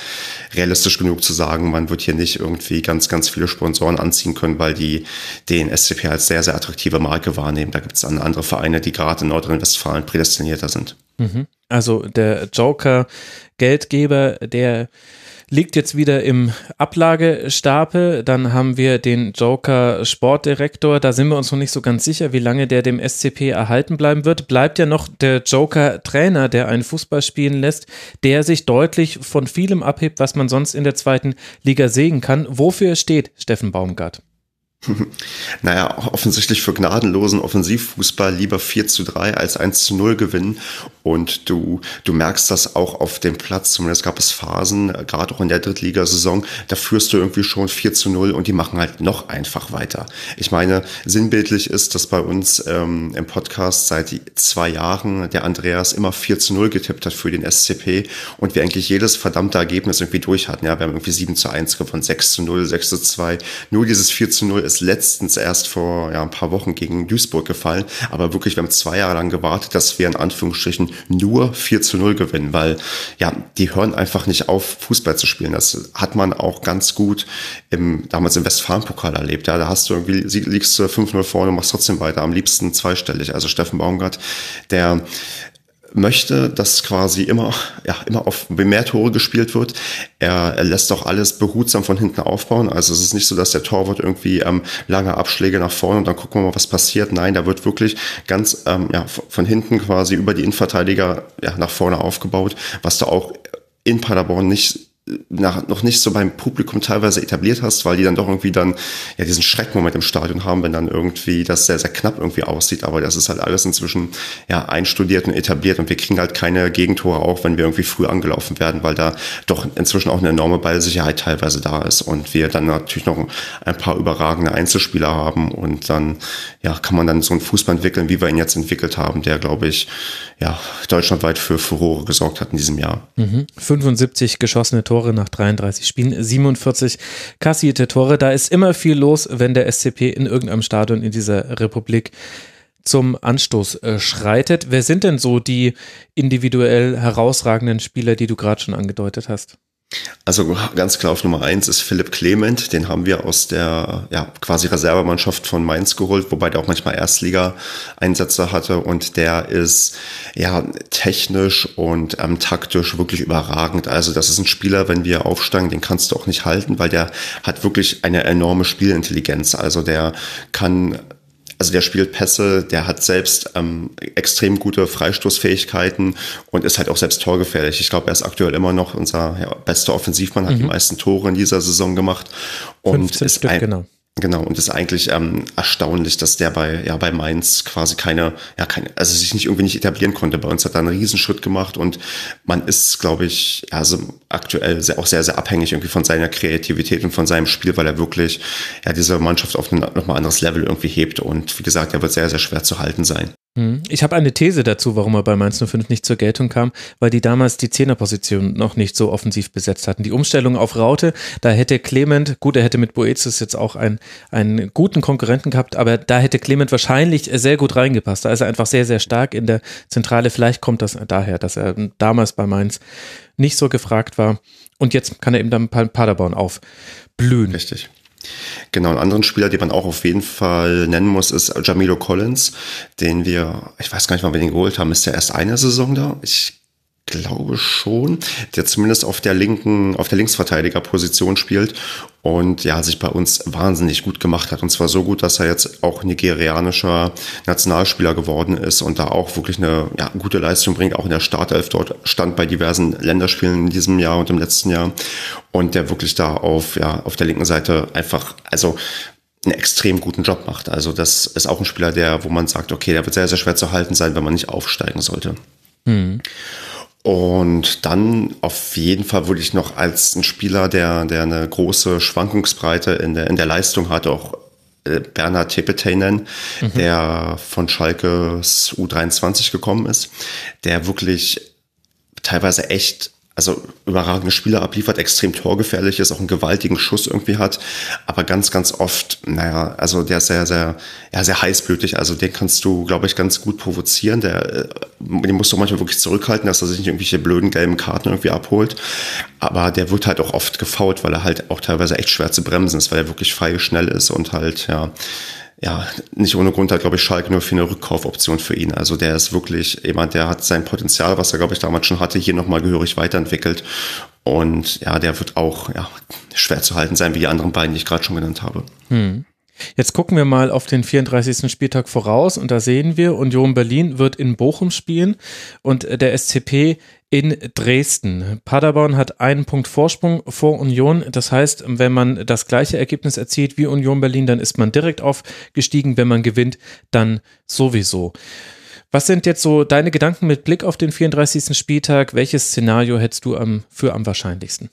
realistisch genug zu sagen, man wird hier nicht irgendwie ganz, ganz viele Sponsoren anziehen können, weil die den SCP als sehr, sehr attraktive Marke wahrnehmen. Da gibt es dann andere Vereine, die gerade in Nordrhein-Westfalen prädestinierter sind. Mhm. Also der Joker, Geldgeber, der liegt jetzt wieder im Ablagestapel. Dann haben wir den Joker Sportdirektor. Da sind wir uns noch nicht so ganz sicher, wie lange der dem SCP erhalten bleiben wird. Bleibt ja noch der Joker Trainer, der einen Fußball spielen lässt, der sich deutlich von vielem abhebt, was man sonst in der zweiten Liga sehen kann. Wofür steht Steffen Baumgart? naja, offensichtlich für gnadenlosen Offensivfußball lieber 4 zu 3 als 1 zu 0 gewinnen. Und du, du merkst das auch auf dem Platz. Zumindest gab es Phasen, gerade auch in der Drittligasaison, da führst du irgendwie schon 4 zu 0 und die machen halt noch einfach weiter. Ich meine, sinnbildlich ist, dass bei uns ähm, im Podcast seit zwei Jahren der Andreas immer 4 zu 0 getippt hat für den SCP und wir eigentlich jedes verdammte Ergebnis irgendwie durch hatten. Ja, wir haben irgendwie 7 zu 1 gewonnen, 6 zu 0, 6 zu 2. Nur dieses 4 zu 0 ist letztens erst vor ja, ein paar Wochen gegen Duisburg gefallen. Aber wirklich, wir haben zwei Jahre lang gewartet, dass wir in Anführungsstrichen nur 4 zu 0 gewinnen, weil ja, die hören einfach nicht auf, Fußball zu spielen. Das hat man auch ganz gut im, damals im Westfalen-Pokal erlebt. Ja, da hast du irgendwie, liegst du 5-0 vorne, machst trotzdem weiter, am liebsten zweistellig. Also Steffen Baumgart, der möchte, dass quasi immer, ja, immer auf mehr Tore gespielt wird. Er, er lässt auch alles behutsam von hinten aufbauen. Also es ist nicht so, dass der Torwart irgendwie ähm, lange Abschläge nach vorne und dann gucken wir mal, was passiert. Nein, da wird wirklich ganz ähm, ja, von hinten quasi über die Innenverteidiger ja, nach vorne aufgebaut, was da auch in Paderborn nicht nach, noch nicht so beim Publikum teilweise etabliert hast, weil die dann doch irgendwie dann ja diesen Schreckmoment im Stadion haben, wenn dann irgendwie das sehr, sehr knapp irgendwie aussieht. Aber das ist halt alles inzwischen ja einstudiert und etabliert und wir kriegen halt keine Gegentore auch, wenn wir irgendwie früh angelaufen werden, weil da doch inzwischen auch eine enorme Ballsicherheit teilweise da ist und wir dann natürlich noch ein paar überragende Einzelspieler haben und dann ja kann man dann so einen Fußball entwickeln, wie wir ihn jetzt entwickelt haben, der glaube ich ja deutschlandweit für Furore gesorgt hat in diesem Jahr. Mhm. 75 geschossene Tore Tore nach 33 Spielen, 47 kassierte Tore. Da ist immer viel los, wenn der SCP in irgendeinem Stadion in dieser Republik zum Anstoß äh, schreitet. Wer sind denn so die individuell herausragenden Spieler, die du gerade schon angedeutet hast? Also ganz klar auf Nummer eins ist Philipp Clement, den haben wir aus der ja, quasi Reservemannschaft von Mainz geholt, wobei der auch manchmal Erstliga-Einsätze hatte und der ist ja technisch und ähm, taktisch wirklich überragend. Also das ist ein Spieler, wenn wir aufsteigen, den kannst du auch nicht halten, weil der hat wirklich eine enorme Spielintelligenz. Also der kann also der spielt Pässe, der hat selbst ähm, extrem gute Freistoßfähigkeiten und ist halt auch selbst torgefährlich. Ich glaube, er ist aktuell immer noch unser ja, bester Offensivmann, hat mhm. die meisten Tore in dieser Saison gemacht und ist Stück, ein, genau. Genau, und es ist eigentlich ähm, erstaunlich, dass der bei, ja, bei Mainz quasi keine, ja, keine, also sich nicht irgendwie nicht etablieren konnte. Bei uns hat er einen Riesenschritt gemacht und man ist, glaube ich, also aktuell sehr, auch sehr, sehr abhängig irgendwie von seiner Kreativität und von seinem Spiel, weil er wirklich ja, diese Mannschaft auf ein nochmal anderes Level irgendwie hebt. Und wie gesagt, er wird sehr, sehr schwer zu halten sein. Hm. Ich habe eine These dazu, warum er bei Mainz 05 nicht zur Geltung kam, weil die damals die Zehnerposition noch nicht so offensiv besetzt hatten. Die Umstellung auf Raute, da hätte Clement, gut, er hätte mit Boetius jetzt auch einen, einen guten Konkurrenten gehabt, aber da hätte Clement wahrscheinlich sehr gut reingepasst. Da ist er einfach sehr, sehr stark in der Zentrale. Vielleicht kommt das daher, dass er damals bei Mainz nicht so gefragt war. Und jetzt kann er eben dann Paderborn aufblühen. Richtig. Genau, einen anderen Spieler, den man auch auf jeden Fall nennen muss, ist Jamilo Collins, den wir, ich weiß gar nicht, wann wir den geholt haben, ist der erst eine Saison da? Ich glaube schon, der zumindest auf der linken, auf der Linksverteidigerposition spielt und ja, sich bei uns wahnsinnig gut gemacht hat. Und zwar so gut, dass er jetzt auch nigerianischer Nationalspieler geworden ist und da auch wirklich eine ja, gute Leistung bringt, auch in der Startelf dort stand bei diversen Länderspielen in diesem Jahr und im letzten Jahr. Und der wirklich da auf, ja, auf der linken Seite einfach, also einen extrem guten Job macht. Also das ist auch ein Spieler, der, wo man sagt, okay, der wird sehr, sehr schwer zu halten sein, wenn man nicht aufsteigen sollte. Mhm. Und dann auf jeden Fall würde ich noch als ein Spieler, der, der eine große Schwankungsbreite in der, in der Leistung hat, auch äh, Bernhard Tepetey nennen, mhm. der von Schalkes U23 gekommen ist, der wirklich teilweise echt also überragende Spieler abliefert, extrem torgefährlich ist, auch einen gewaltigen Schuss irgendwie hat, aber ganz, ganz oft, naja, also der ist sehr, sehr, ja, sehr heißblütig, also den kannst du, glaube ich, ganz gut provozieren, der, äh, den musst du manchmal wirklich zurückhalten, dass er sich nicht irgendwelche blöden gelben Karten irgendwie abholt, aber der wird halt auch oft gefault, weil er halt auch teilweise echt schwer zu bremsen ist, weil er wirklich feil schnell ist und halt, ja, ja, nicht ohne Grund hat, glaube ich, Schalke nur für eine Rückkaufoption für ihn. Also der ist wirklich jemand, der hat sein Potenzial, was er, glaube ich, damals schon hatte, hier nochmal gehörig weiterentwickelt. Und ja, der wird auch ja, schwer zu halten sein, wie die anderen beiden, die ich gerade schon genannt habe. Hm. Jetzt gucken wir mal auf den 34. Spieltag voraus und da sehen wir, Union Berlin wird in Bochum spielen und der SCP in Dresden. Paderborn hat einen Punkt Vorsprung vor Union. Das heißt, wenn man das gleiche Ergebnis erzielt wie Union Berlin, dann ist man direkt aufgestiegen. Wenn man gewinnt, dann sowieso. Was sind jetzt so deine Gedanken mit Blick auf den 34. Spieltag? Welches Szenario hättest du am, für am wahrscheinlichsten?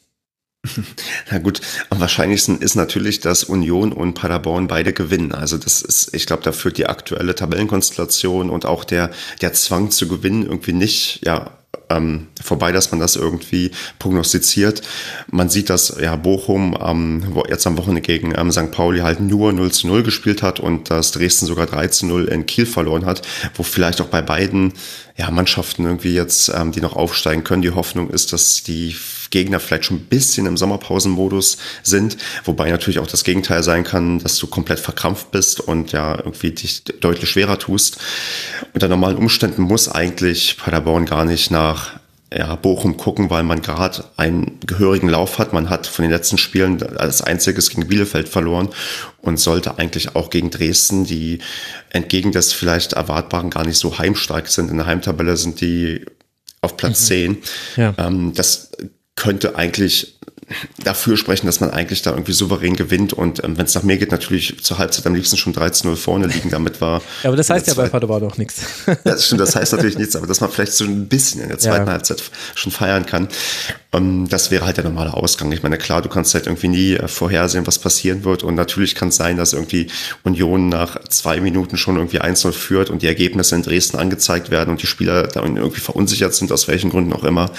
Na gut, am wahrscheinlichsten ist natürlich, dass Union und Paderborn beide gewinnen. Also das ist, ich glaube, da führt die aktuelle Tabellenkonstellation und auch der, der Zwang zu gewinnen irgendwie nicht, ja, ähm, vorbei, dass man das irgendwie prognostiziert. Man sieht, dass ja Bochum ähm, jetzt am Wochenende gegen ähm, St. Pauli halt nur 0 zu 0 gespielt hat und dass Dresden sogar 3 zu 0 in Kiel verloren hat, wo vielleicht auch bei beiden ja, Mannschaften irgendwie jetzt, ähm, die noch aufsteigen können, die Hoffnung ist, dass die Gegner vielleicht schon ein bisschen im Sommerpausenmodus sind, wobei natürlich auch das Gegenteil sein kann, dass du komplett verkrampft bist und ja irgendwie dich deutlich schwerer tust. Unter normalen Umständen muss eigentlich Paderborn gar nicht nach ja, Bochum gucken, weil man gerade einen gehörigen Lauf hat. Man hat von den letzten Spielen als einziges gegen Bielefeld verloren und sollte eigentlich auch gegen Dresden, die entgegen des vielleicht Erwartbaren gar nicht so heimstark sind. In der Heimtabelle sind die auf Platz mhm. 10. Ja. Ähm, das könnte eigentlich dafür sprechen, dass man eigentlich da irgendwie souverän gewinnt und ähm, wenn es nach mir geht, natürlich zur Halbzeit am liebsten schon 13-0 vorne liegen. Damit war. ja, aber das heißt ja bei Paderborn doch nichts. das stimmt, das heißt natürlich nichts, aber dass man vielleicht so ein bisschen in der zweiten ja. Halbzeit schon feiern kann. Ähm, das wäre halt der normale Ausgang. Ich meine, klar, du kannst halt irgendwie nie äh, vorhersehen, was passieren wird und natürlich kann es sein, dass irgendwie Union nach zwei Minuten schon irgendwie 1-0 führt und die Ergebnisse in Dresden angezeigt werden und die Spieler da irgendwie verunsichert sind, aus welchen Gründen auch immer.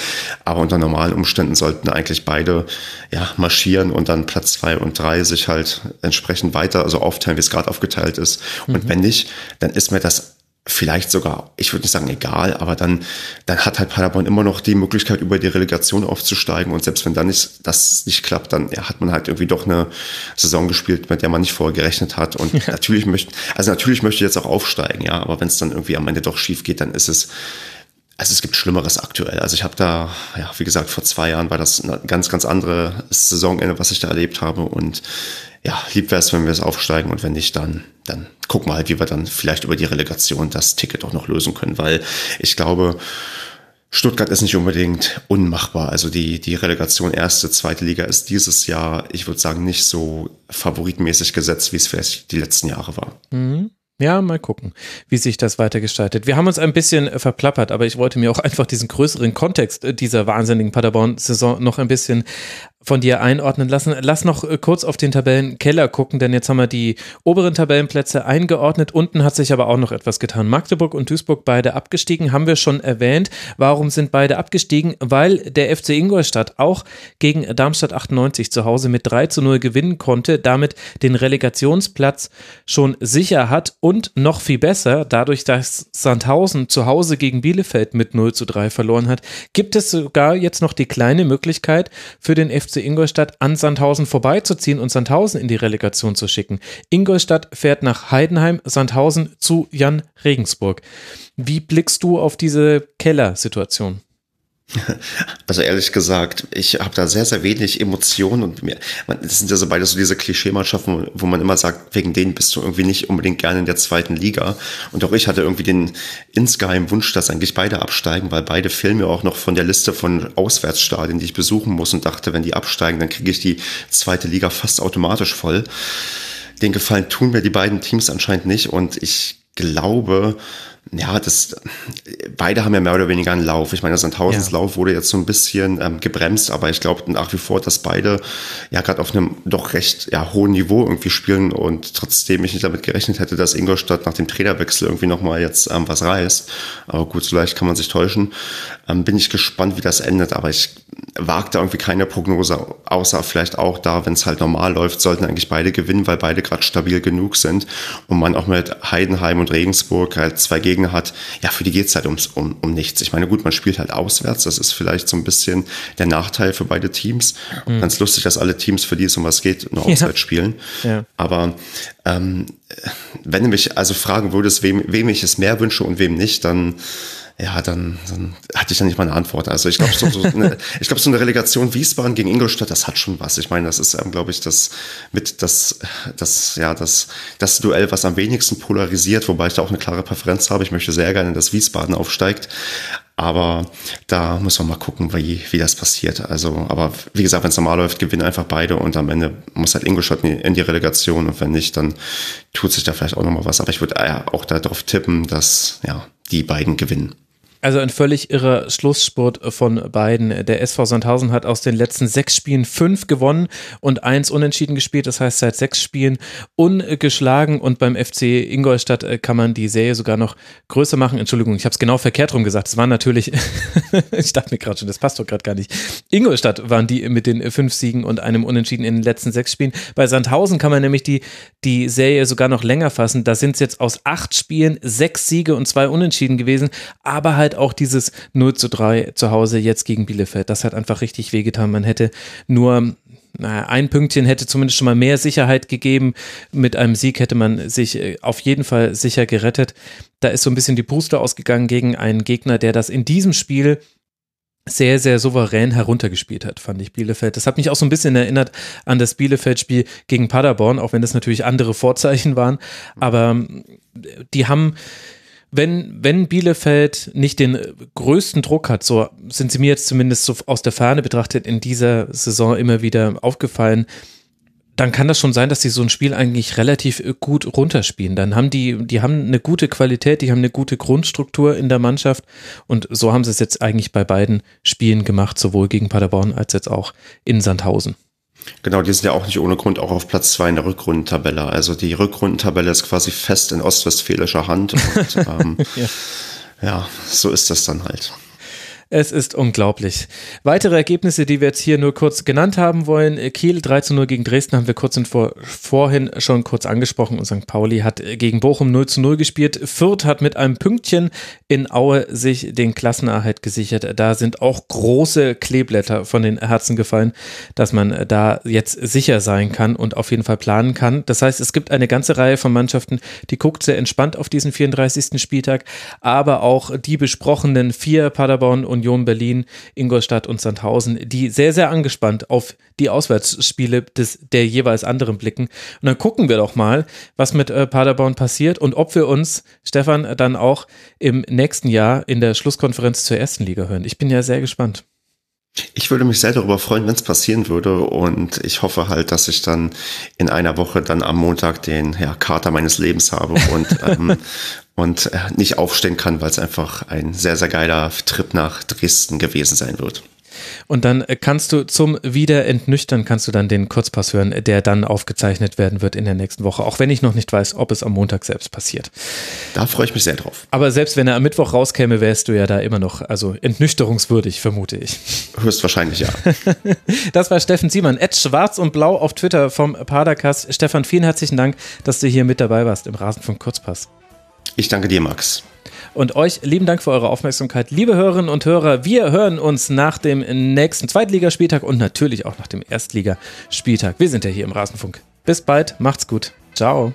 Aber unter normalen Umständen sollten eigentlich beide ja, marschieren und dann Platz zwei und drei sich halt entsprechend weiter, also aufteilen, wie es gerade aufgeteilt ist. Und mhm. wenn nicht, dann ist mir das vielleicht sogar, ich würde nicht sagen egal, aber dann, dann hat halt Paderborn immer noch die Möglichkeit, über die Relegation aufzusteigen. Und selbst wenn dann nicht, das nicht klappt, dann ja, hat man halt irgendwie doch eine Saison gespielt, mit der man nicht vorher gerechnet hat. Und ja. natürlich möchte, also natürlich möchte ich jetzt auch aufsteigen, ja, aber wenn es dann irgendwie am Ende doch schief geht, dann ist es, also es gibt Schlimmeres aktuell. Also ich habe da, ja, wie gesagt, vor zwei Jahren war das eine ganz, ganz andere Saisonende, was ich da erlebt habe. Und ja, lieb wäre es, wenn wir es aufsteigen und wenn nicht, dann, dann gucken wir halt, wie wir dann vielleicht über die Relegation das Ticket auch noch lösen können, weil ich glaube, Stuttgart ist nicht unbedingt unmachbar. Also die, die Relegation erste, zweite Liga ist dieses Jahr, ich würde sagen, nicht so favoritmäßig gesetzt, wie es vielleicht die letzten Jahre war. Mhm. Ja, mal gucken, wie sich das weitergestaltet. Wir haben uns ein bisschen äh, verplappert, aber ich wollte mir auch einfach diesen größeren Kontext äh, dieser wahnsinnigen Paderborn-Saison noch ein bisschen von dir einordnen lassen. Lass noch äh, kurz auf den Tabellenkeller gucken, denn jetzt haben wir die oberen Tabellenplätze eingeordnet. Unten hat sich aber auch noch etwas getan. Magdeburg und Duisburg beide abgestiegen, haben wir schon erwähnt. Warum sind beide abgestiegen? Weil der FC Ingolstadt auch gegen Darmstadt 98 zu Hause mit 3 zu 0 gewinnen konnte, damit den Relegationsplatz schon sicher hat und noch viel besser, dadurch, dass Sandhausen zu Hause gegen Bielefeld mit 0 zu 3 verloren hat, gibt es sogar jetzt noch die kleine Möglichkeit für den FC FC Ingolstadt an Sandhausen vorbeizuziehen und Sandhausen in die Relegation zu schicken. Ingolstadt fährt nach Heidenheim, Sandhausen zu Jan Regensburg. Wie blickst du auf diese Kellersituation? Also ehrlich gesagt, ich habe da sehr, sehr wenig Emotionen und mir, das sind ja so beide so diese Klischeemannschaften, wo man immer sagt, wegen denen bist du irgendwie nicht unbedingt gerne in der zweiten Liga. Und auch ich hatte irgendwie den insgeheim Wunsch, dass eigentlich beide absteigen, weil beide fehlen mir auch noch von der Liste von Auswärtsstadien, die ich besuchen muss und dachte, wenn die absteigen, dann kriege ich die zweite Liga fast automatisch voll. Den Gefallen tun mir die beiden Teams anscheinend nicht und ich glaube, ja, das, beide haben ja mehr oder weniger einen Lauf. Ich meine, Sandhausens ja. Lauf wurde jetzt so ein bisschen ähm, gebremst, aber ich glaube nach wie vor, dass beide ja gerade auf einem doch recht ja, hohen Niveau irgendwie spielen und trotzdem ich nicht damit gerechnet hätte, dass Ingolstadt nach dem Trainerwechsel irgendwie nochmal jetzt ähm, was reißt. Aber gut, so leicht kann man sich täuschen. Ähm, bin ich gespannt, wie das endet, aber ich wage da irgendwie keine Prognose, außer vielleicht auch da, wenn es halt normal läuft, sollten eigentlich beide gewinnen, weil beide gerade stabil genug sind und man auch mit Heidenheim und Regensburg halt zwei Gegner hat, ja, für die geht's halt ums, um, um nichts. Ich meine, gut, man spielt halt auswärts, das ist vielleicht so ein bisschen der Nachteil für beide Teams. Mhm. Ganz lustig, dass alle Teams, für die es um was geht, nur auswärts ja. spielen. Ja. Aber ähm, wenn du mich also fragen würdest, wem, wem ich es mehr wünsche und wem nicht, dann ja, dann, dann hatte ich da nicht mal eine Antwort. Also ich glaube, so, so eine, ich glaube, so eine Relegation Wiesbaden gegen Ingolstadt, das hat schon was. Ich meine, das ist, ähm, glaube ich, das mit das, das, ja, das, das Duell, was am wenigsten polarisiert, wobei ich da auch eine klare Präferenz habe. Ich möchte sehr gerne, dass Wiesbaden aufsteigt. Aber da muss man mal gucken, wie, wie das passiert. Also, aber wie gesagt, wenn es normal läuft, gewinnen einfach beide und am Ende muss halt Ingolstadt in die Relegation und wenn nicht, dann tut sich da vielleicht auch nochmal was. Aber ich würde äh, auch darauf tippen, dass ja, die beiden gewinnen. Also ein völlig irrer Schlussspurt von beiden. Der SV Sandhausen hat aus den letzten sechs Spielen fünf gewonnen und eins unentschieden gespielt. Das heißt, seit sechs Spielen ungeschlagen. Und beim FC Ingolstadt äh, kann man die Serie sogar noch größer machen. Entschuldigung, ich habe es genau verkehrt rum gesagt. Es war natürlich, ich dachte mir gerade schon, das passt doch gerade gar nicht. Ingolstadt waren die mit den fünf Siegen und einem Unentschieden in den letzten sechs Spielen. Bei Sandhausen kann man nämlich die, die Serie sogar noch länger fassen. Da sind es jetzt aus acht Spielen sechs Siege und zwei Unentschieden gewesen. Aber halt auch dieses 0 zu 3 zu Hause jetzt gegen Bielefeld. Das hat einfach richtig wehgetan. Man hätte nur naja, ein Pünktchen hätte zumindest schon mal mehr Sicherheit gegeben. Mit einem Sieg hätte man sich äh, auf jeden Fall sicher gerettet. Da ist so ein bisschen die Puste ausgegangen gegen einen Gegner, der das in diesem Spiel sehr, sehr souverän heruntergespielt hat, fand ich Bielefeld. Das hat mich auch so ein bisschen erinnert an das Bielefeld-Spiel gegen Paderborn, auch wenn das natürlich andere Vorzeichen waren. Aber ähm, die haben wenn, wenn Bielefeld nicht den größten Druck hat, so sind sie mir jetzt zumindest so aus der Ferne betrachtet in dieser Saison immer wieder aufgefallen, dann kann das schon sein, dass sie so ein Spiel eigentlich relativ gut runterspielen. Dann haben die, die haben eine gute Qualität, die haben eine gute Grundstruktur in der Mannschaft und so haben sie es jetzt eigentlich bei beiden Spielen gemacht, sowohl gegen Paderborn als jetzt auch in Sandhausen. Genau, die sind ja auch nicht ohne Grund auch auf Platz zwei in der Rückrundentabelle. Also die Rückrundentabelle ist quasi fest in ostwestfälischer Hand. Und, ähm, ja. ja, so ist das dann halt. Es ist unglaublich. Weitere Ergebnisse, die wir jetzt hier nur kurz genannt haben wollen. Kiel 3 zu 0 gegen Dresden haben wir kurz und vor, vorhin schon kurz angesprochen und St. Pauli hat gegen Bochum 0 zu 0 gespielt. Fürth hat mit einem Pünktchen in Aue sich den Klassenerhalt gesichert. Da sind auch große Kleeblätter von den Herzen gefallen, dass man da jetzt sicher sein kann und auf jeden Fall planen kann. Das heißt, es gibt eine ganze Reihe von Mannschaften, die guckt sehr entspannt auf diesen 34. Spieltag, aber auch die besprochenen vier Paderborn und Union Berlin, Ingolstadt und Sandhausen, die sehr, sehr angespannt auf die Auswärtsspiele des, der jeweils anderen blicken. Und dann gucken wir doch mal, was mit äh, Paderborn passiert und ob wir uns, Stefan, dann auch im nächsten Jahr in der Schlusskonferenz zur ersten Liga hören. Ich bin ja sehr gespannt. Ich würde mich sehr darüber freuen, wenn es passieren würde und ich hoffe halt, dass ich dann in einer Woche dann am Montag den ja, Kater meines Lebens habe und, ähm, und äh, nicht aufstehen kann, weil es einfach ein sehr, sehr geiler Trip nach Dresden gewesen sein wird. Und dann äh, kannst du zum Wiederentnüchtern, kannst du dann den Kurzpass hören, der dann aufgezeichnet werden wird in der nächsten Woche. Auch wenn ich noch nicht weiß, ob es am Montag selbst passiert. Da freue ich mich sehr drauf. Aber selbst wenn er am Mittwoch rauskäme, wärst du ja da immer noch, also entnüchterungswürdig, vermute ich. Höchstwahrscheinlich ja. das war Steffen Siemann, Ed Schwarz und Blau auf Twitter vom Padercast. Stefan, vielen herzlichen Dank, dass du hier mit dabei warst im Rasenfunk Kurzpass. Ich danke dir, Max. Und euch lieben Dank für eure Aufmerksamkeit. Liebe Hörerinnen und Hörer, wir hören uns nach dem nächsten Zweitligaspieltag und natürlich auch nach dem Erstligaspieltag. Wir sind ja hier im Rasenfunk. Bis bald, macht's gut. Ciao.